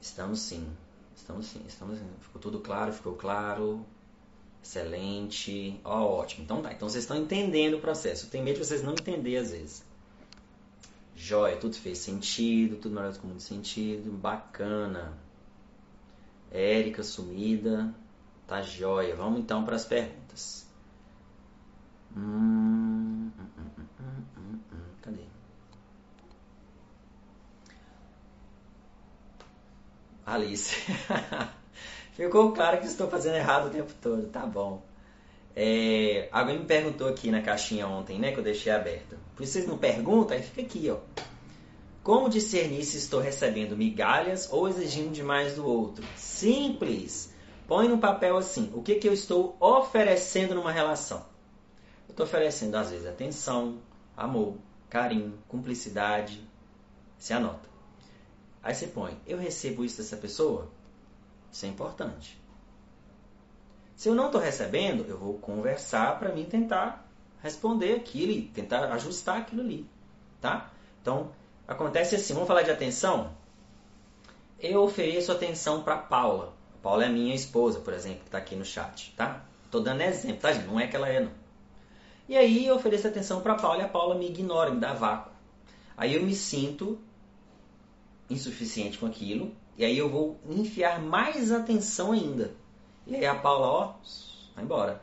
Estamos sim. Estamos sim, estamos sim. Ficou tudo claro, ficou claro. Excelente. Ó, oh, ótimo. Então tá. Então vocês estão entendendo o processo. Eu tenho medo de vocês não entenderem às vezes. Joia, tudo fez sentido, tudo maravilhoso com muito sentido. Bacana. Érica sumida. Tá joia. Vamos então para as perguntas. Hum, hum, hum, Cadê? Alice. Ficou claro que estou fazendo errado o tempo todo. Tá bom. É, alguém me perguntou aqui na caixinha ontem, né? Que eu deixei aberta. Por isso vocês não perguntam, aí fica aqui, ó. Como discernir se estou recebendo migalhas ou exigindo demais do outro? Simples. Põe no papel assim, o que, que eu estou oferecendo numa relação? Eu estou oferecendo, às vezes, atenção, amor, carinho, cumplicidade. Você anota. Aí você põe, eu recebo isso dessa pessoa? Isso é importante. Se eu não estou recebendo, eu vou conversar para mim tentar responder aquilo e tentar ajustar aquilo ali. Tá? Então, acontece assim, vamos falar de atenção? Eu ofereço atenção para Paula. Paula é minha esposa, por exemplo, que está aqui no chat, tá? Tô dando exemplo, tá, gente? Não é que ela é, não. E aí eu ofereço atenção para Paula e a Paula me ignora, me dá vácuo. Aí eu me sinto insuficiente com aquilo, e aí eu vou enfiar mais atenção ainda. E aí a Paula, ó, vai embora.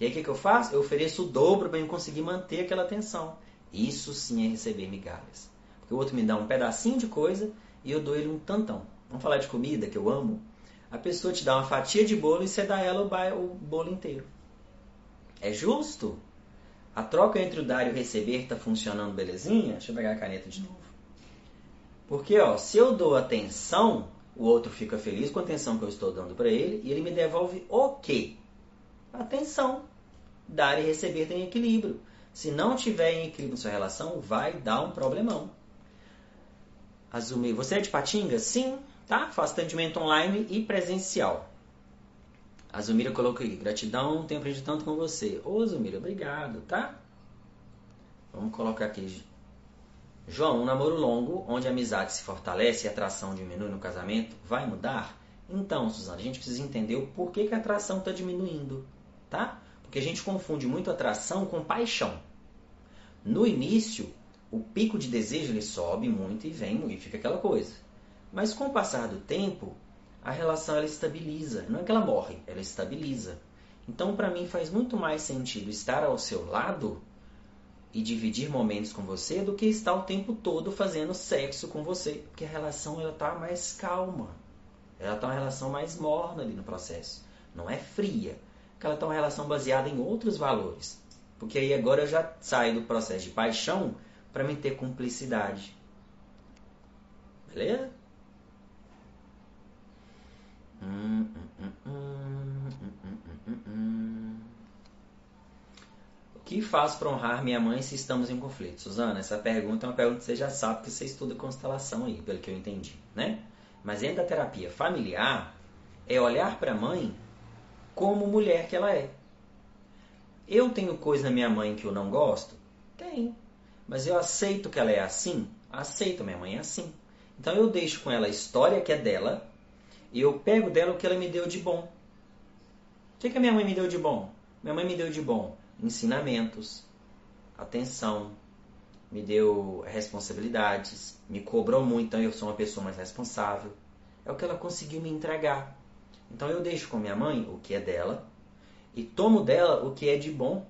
E aí o que, que eu faço? Eu ofereço o dobro para eu conseguir manter aquela atenção. Isso sim é receber migalhas. Porque o outro me dá um pedacinho de coisa e eu dou ele um tantão. Vamos falar de comida, que eu amo? A pessoa te dá uma fatia de bolo e você dá ela o bolo inteiro. É justo? A troca entre o dar e o receber está funcionando belezinha? Deixa eu pegar a caneta de novo. Porque, ó, se eu dou atenção, o outro fica feliz com a atenção que eu estou dando para ele e ele me devolve o quê? Atenção. Dar e receber tem equilíbrio. Se não tiver em equilíbrio na sua relação, vai dar um problemão. Azumi, você é de Patinga? Sim, tá? Faço atendimento online e presencial. A Zumira colocou aí, gratidão, tenho aprendido tanto com você. Ô Zumira, obrigado, tá? Vamos colocar aqui. João, um namoro longo, onde a amizade se fortalece e a atração diminui no casamento, vai mudar? Então, Suzana, a gente precisa entender o porquê que a atração está diminuindo, tá? Porque a gente confunde muito atração com paixão. No início, o pico de desejo ele sobe muito e vem e fica aquela coisa. Mas com o passar do tempo, a relação ela estabiliza. Não é que ela morre, ela estabiliza. Então, para mim, faz muito mais sentido estar ao seu lado e dividir momentos com você do que estar o tempo todo fazendo sexo com você, porque a relação ela tá mais calma. Ela tá uma relação mais morna ali no processo. Não é fria, porque ela tá uma relação baseada em outros valores. Porque aí agora eu já saio do processo de paixão para me ter cumplicidade. Beleza? O que faço para honrar minha mãe se estamos em conflito? Suzana, essa pergunta é uma pergunta que você já sabe que você estuda constelação aí, pelo que eu entendi, né? Mas dentro da terapia familiar, é olhar para a mãe como mulher que ela é. Eu tenho coisa na minha mãe que eu não gosto? Tenho. Mas eu aceito que ela é assim? Aceito, minha mãe é assim. Então eu deixo com ela a história que é dela e eu pego dela o que ela me deu de bom. O que, que a minha mãe me deu de bom? Minha mãe me deu de bom ensinamentos, atenção, me deu responsabilidades, me cobrou muito, então eu sou uma pessoa mais responsável. É o que ela conseguiu me entregar. Então eu deixo com minha mãe o que é dela e tomo dela o que é de bom.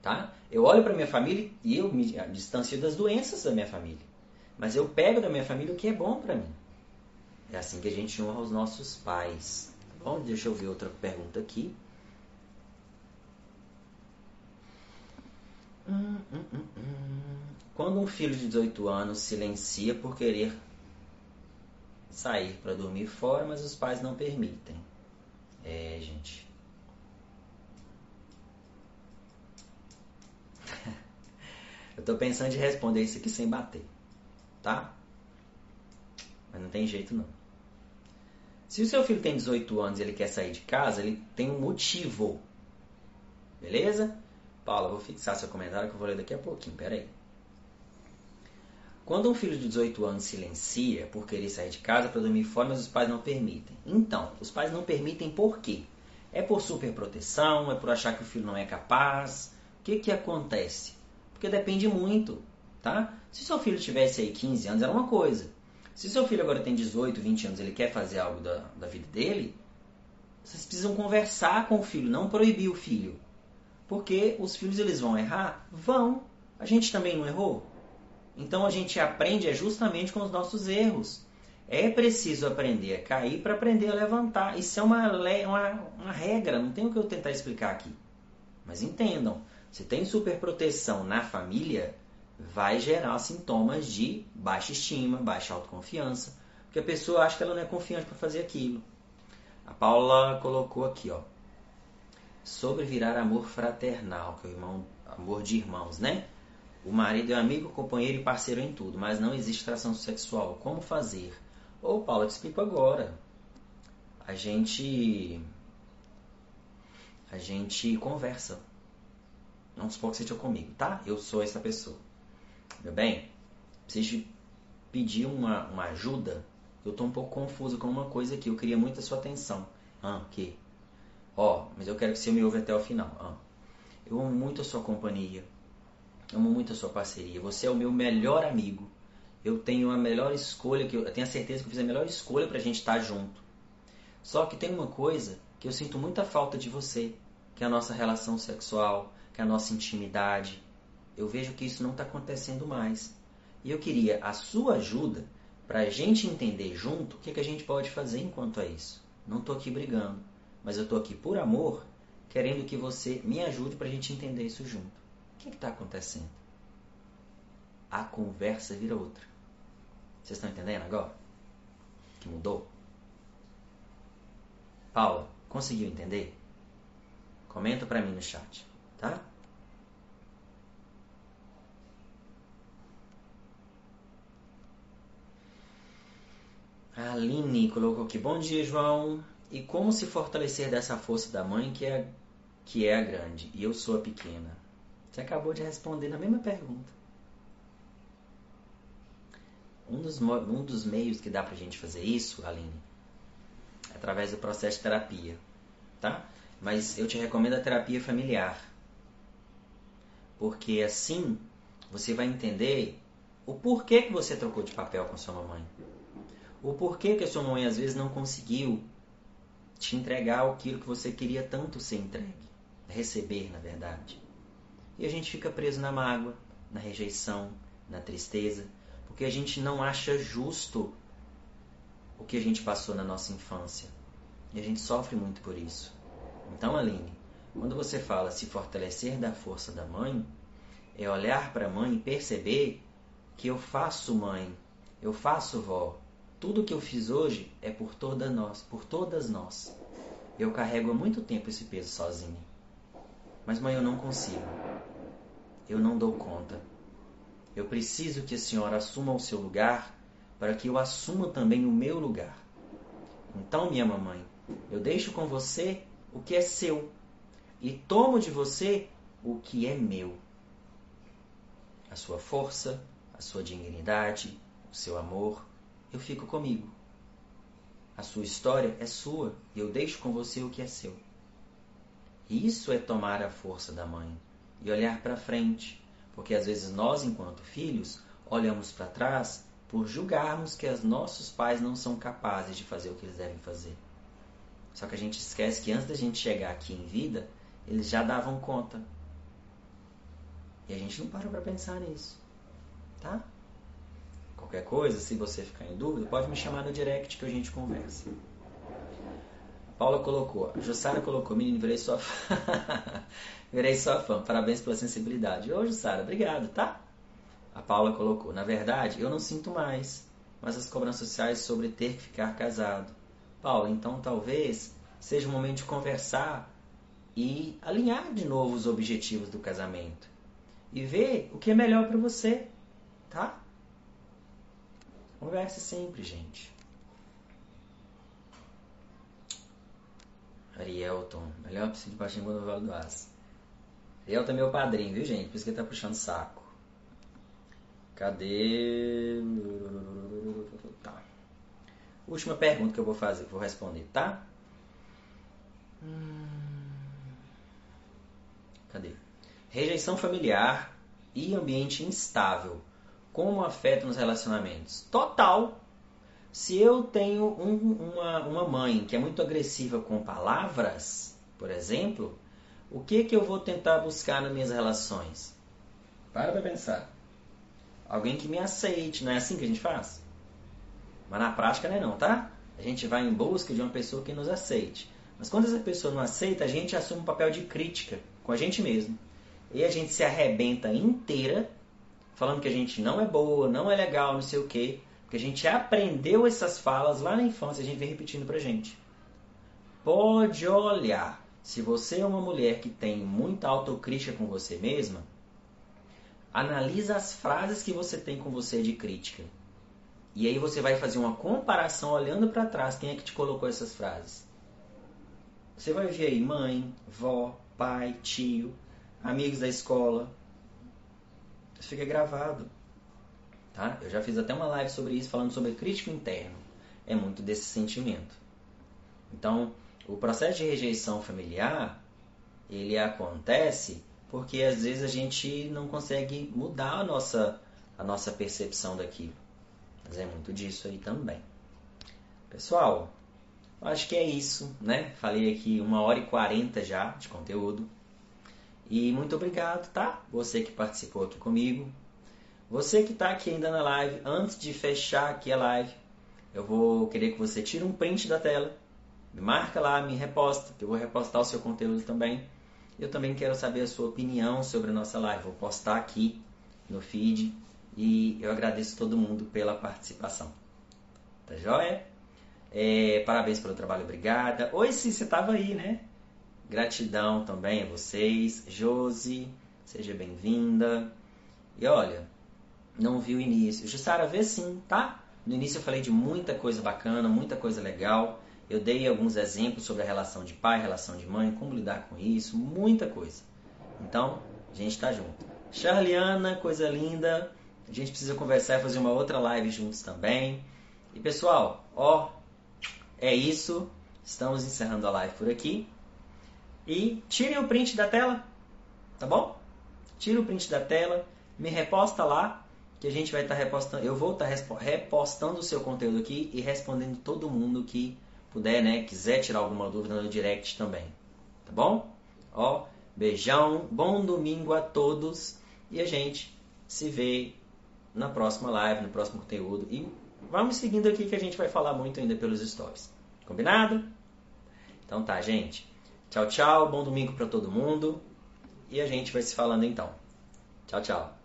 Tá? Eu olho para minha família e eu me distancio das doenças da minha família. Mas eu pego da minha família o que é bom para mim. É assim que a gente honra os nossos pais. Tá bom, deixa eu ver outra pergunta aqui. Quando um filho de 18 anos silencia por querer sair para dormir fora, mas os pais não permitem. É, gente. Eu tô pensando em responder isso aqui sem bater, tá? Mas não tem jeito não. Se o seu filho tem 18 anos e ele quer sair de casa, ele tem um motivo. Beleza? Paula, vou fixar seu comentário que eu vou ler daqui a pouquinho, peraí. Quando um filho de 18 anos silencia por querer sair de casa para dormir fora, mas os pais não permitem. Então, os pais não permitem por quê? É por superproteção? É por achar que o filho não é capaz? O que, que acontece? Porque depende muito, tá? Se seu filho tivesse aí 15 anos, era uma coisa. Se seu filho agora tem 18, 20 anos, ele quer fazer algo da, da vida dele, vocês precisam conversar com o filho, não proibir o filho. Porque os filhos eles vão errar? Vão. A gente também não errou? Então a gente aprende é justamente com os nossos erros. É preciso aprender a cair para aprender a levantar. Isso é uma, uma, uma regra, não tem o que eu tentar explicar aqui. Mas entendam, se tem superproteção na família, vai gerar sintomas de baixa estima, baixa autoconfiança, porque a pessoa acha que ela não é confiante para fazer aquilo. A Paula colocou aqui, ó, sobre virar amor fraternal, que é o irmão, amor de irmãos, né? O marido é amigo, companheiro e parceiro em tudo, mas não existe tração sexual. Como fazer? Ô, Paulo, te explico agora. A gente. A gente conversa. Não supor que seja comigo, tá? Eu sou essa pessoa. Meu bem, preciso pedir uma, uma ajuda. Eu tô um pouco confuso com uma coisa aqui. Eu queria muito a sua atenção. Ah, que? Ó, mas eu quero que você me ouve até o final. Eu amo muito a sua companhia. Amo muito a sua parceria. Você é o meu melhor amigo. Eu tenho a melhor escolha, que eu, eu tenho a certeza que eu fiz a melhor escolha pra gente estar junto. Só que tem uma coisa que eu sinto muita falta de você, que é a nossa relação sexual, que é a nossa intimidade. Eu vejo que isso não está acontecendo mais. E eu queria a sua ajuda para a gente entender junto o que, que a gente pode fazer enquanto a isso. Não estou aqui brigando, mas eu estou aqui por amor, querendo que você me ajude para a gente entender isso junto. O que está acontecendo? A conversa vira outra. Vocês estão entendendo agora? Que mudou? Paula, conseguiu entender? Comenta para mim no chat, tá? A Aline colocou aqui: Bom dia, João. E como se fortalecer dessa força da mãe que é, que é a grande e eu sou a pequena? Você acabou de responder na mesma pergunta. Um dos, um dos meios que dá pra gente fazer isso, Aline, é através do processo de terapia, tá? Mas eu te recomendo a terapia familiar. Porque assim você vai entender o porquê que você trocou de papel com sua mamãe. O porquê que a sua mãe às vezes não conseguiu te entregar aquilo que você queria tanto ser entregue, receber, na verdade. E a gente fica preso na mágoa, na rejeição, na tristeza, porque a gente não acha justo o que a gente passou na nossa infância. E a gente sofre muito por isso. Então, Aline, quando você fala se fortalecer da força da mãe, é olhar para a mãe e perceber que eu faço mãe, eu faço vó. Tudo que eu fiz hoje é por toda nós, por todas nós. Eu carrego há muito tempo esse peso sozinha. Mas mãe, eu não consigo eu não dou conta. Eu preciso que a senhora assuma o seu lugar para que eu assuma também o meu lugar. Então, minha mamãe, eu deixo com você o que é seu e tomo de você o que é meu. A sua força, a sua dignidade, o seu amor, eu fico comigo. A sua história é sua e eu deixo com você o que é seu. Isso é tomar a força da mãe e olhar para frente, porque às vezes nós, enquanto filhos, olhamos para trás por julgarmos que os nossos pais não são capazes de fazer o que eles devem fazer. Só que a gente esquece que antes da gente chegar aqui em vida, eles já davam conta. E a gente não para para pensar nisso. Tá? Qualquer coisa, se você ficar em dúvida, pode me chamar no direct que a gente conversa. A Paula colocou, a Jussara colocou, menino, virei sua fã. virei sua fã, parabéns pela sensibilidade. Ô, Jussara, obrigado, tá? A Paula colocou, na verdade, eu não sinto mais, mas as cobranças sociais sobre ter que ficar casado. Paula, então talvez seja o momento de conversar e alinhar de novo os objetivos do casamento e ver o que é melhor para você, tá? Converse sempre, gente. Arielton, melhor piscina de Paximbu no Vale do Aço. Arielton é meu padrinho, viu, gente? Por isso que ele tá puxando saco. Cadê? Tá. Última pergunta que eu vou fazer, vou responder, tá? Hum... Cadê? Rejeição familiar e ambiente instável. Como afeta nos relacionamentos? Total. Se eu tenho um, uma, uma mãe que é muito agressiva com palavras, por exemplo, o que, que eu vou tentar buscar nas minhas relações? Para pra pensar. Alguém que me aceite, não é assim que a gente faz? Mas na prática não é não, tá? A gente vai em busca de uma pessoa que nos aceite. Mas quando essa pessoa não aceita, a gente assume um papel de crítica com a gente mesmo. E a gente se arrebenta inteira, falando que a gente não é boa, não é legal, não sei o quê. Porque a gente aprendeu essas falas lá na infância, a gente vem repetindo pra gente. Pode olhar. Se você é uma mulher que tem muita autocrítica com você mesma, analisa as frases que você tem com você de crítica. E aí você vai fazer uma comparação olhando para trás quem é que te colocou essas frases. Você vai ver aí mãe, vó, pai, tio, amigos da escola. Isso fica gravado. Tá? Eu já fiz até uma live sobre isso, falando sobre crítico interno. É muito desse sentimento. Então, o processo de rejeição familiar, ele acontece porque às vezes a gente não consegue mudar a nossa, a nossa percepção daquilo. Mas é muito disso aí também. Pessoal, acho que é isso, né? Falei aqui uma hora e quarenta já de conteúdo. E muito obrigado, tá? Você que participou aqui comigo. Você que está aqui ainda na live, antes de fechar aqui a live, eu vou querer que você tire um print da tela, me marca lá, me reposta, que eu vou repostar o seu conteúdo também. Eu também quero saber a sua opinião sobre a nossa live. Vou postar aqui no feed e eu agradeço todo mundo pela participação. Tá joia? É, parabéns pelo trabalho, obrigada. Oi, sim, você estava aí, né? Gratidão também a vocês. Josi, seja bem-vinda. E olha, não vi o início. Jussara, vê sim, tá? No início eu falei de muita coisa bacana, muita coisa legal. Eu dei alguns exemplos sobre a relação de pai, relação de mãe, como lidar com isso, muita coisa. Então, a gente está junto. Charliana, coisa linda. A gente precisa conversar e fazer uma outra live juntos também. E pessoal, ó, é isso. Estamos encerrando a live por aqui. E tirem o print da tela, tá bom? Tira o print da tela, me reposta lá, que a gente vai estar tá repostando. Eu vou estar tá repostando o seu conteúdo aqui e respondendo todo mundo que puder, né? Quiser tirar alguma dúvida no direct também, tá bom? Ó, beijão, bom domingo a todos e a gente se vê na próxima live, no próximo conteúdo. E vamos seguindo aqui que a gente vai falar muito ainda pelos stories. Combinado? Então tá, gente. Tchau, tchau. Bom domingo para todo mundo. E a gente vai se falando então. Tchau, tchau.